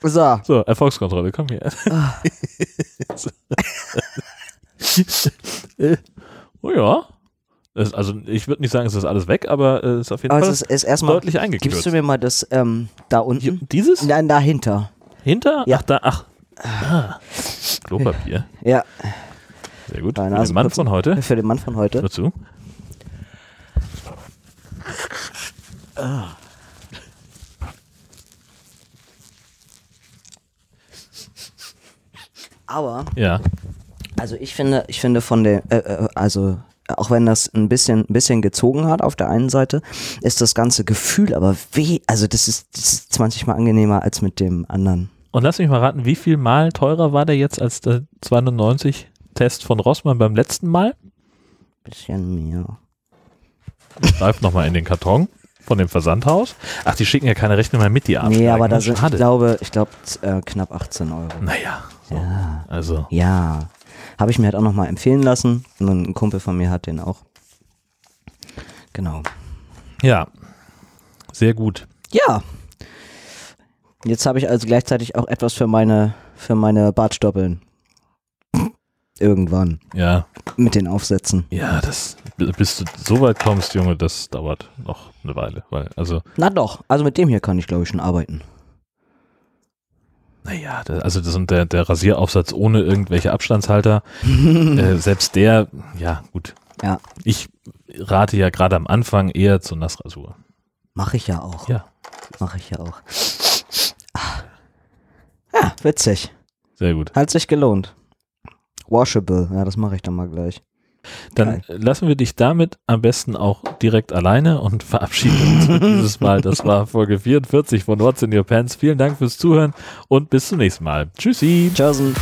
so. So, Erfolgskontrolle, komm hier. Äh, *laughs* oh ja. Das, also ich würde nicht sagen, es ist alles weg, aber es ist auf jeden Aber Fall es ist, ist erstmal. deutlich Gibst eingekürzt. du mir mal das ähm, da Hier, unten? dieses? Nein, dahinter. Hinter? Ja. Ach, da, ach. Ah. Klopapier. Ja, Sehr gut. Für den Mann von heute. für den Mann von heute. Hör zu. Aber Ja. Also ich finde, ich finde von der, äh, äh, also auch wenn das ein bisschen, ein bisschen gezogen hat auf der einen Seite, ist das ganze Gefühl aber weh, also das ist, das ist 20 mal angenehmer als mit dem anderen. Und lass mich mal raten, wie viel Mal teurer war der jetzt als der 290 Test von Rossmann beim letzten Mal? Bisschen mehr. Greif nochmal in den Karton von dem Versandhaus. Ach, die schicken ja keine Rechnung mehr mit, die absteigen. Nee, aber da sind, ich glaube, ich glaube, äh, knapp 18 Euro. Naja, so. Ja. also Ja. Habe ich mir halt auch nochmal empfehlen lassen. Und ein Kumpel von mir hat den auch. Genau. ja, sehr gut. Ja. Jetzt habe ich also gleichzeitig auch etwas für meine, für meine Bartstoppeln. Irgendwann. Ja, Mit den Aufsätzen. ja, das, bis du so weit kommst, Junge, das dauert noch eine Weile, weil, also, Na doch, also mit dem hier kann ich glaube ich schon arbeiten. naja, der, also das und der, der Rasieraufsatz ohne irgendwelche Abstandshalter, *laughs* äh, selbst der, ja, gut. Ja. Ich rate ja gerade am Anfang eher zur Nassrasur. Mache ich ja auch. Ja, Mache ich ja auch. Ah. Ja, witzig. sehr gut. Hat sich gelohnt. Washable. Ja, das mache ich dann mal gleich. Dann lassen wir dich damit am besten auch direkt alleine und verabschieden uns für dieses Mal. Das war Folge 44 von What's in Your Pants. Vielen Dank fürs Zuhören und bis zum nächsten Mal. Tschüssi. Tschüssen.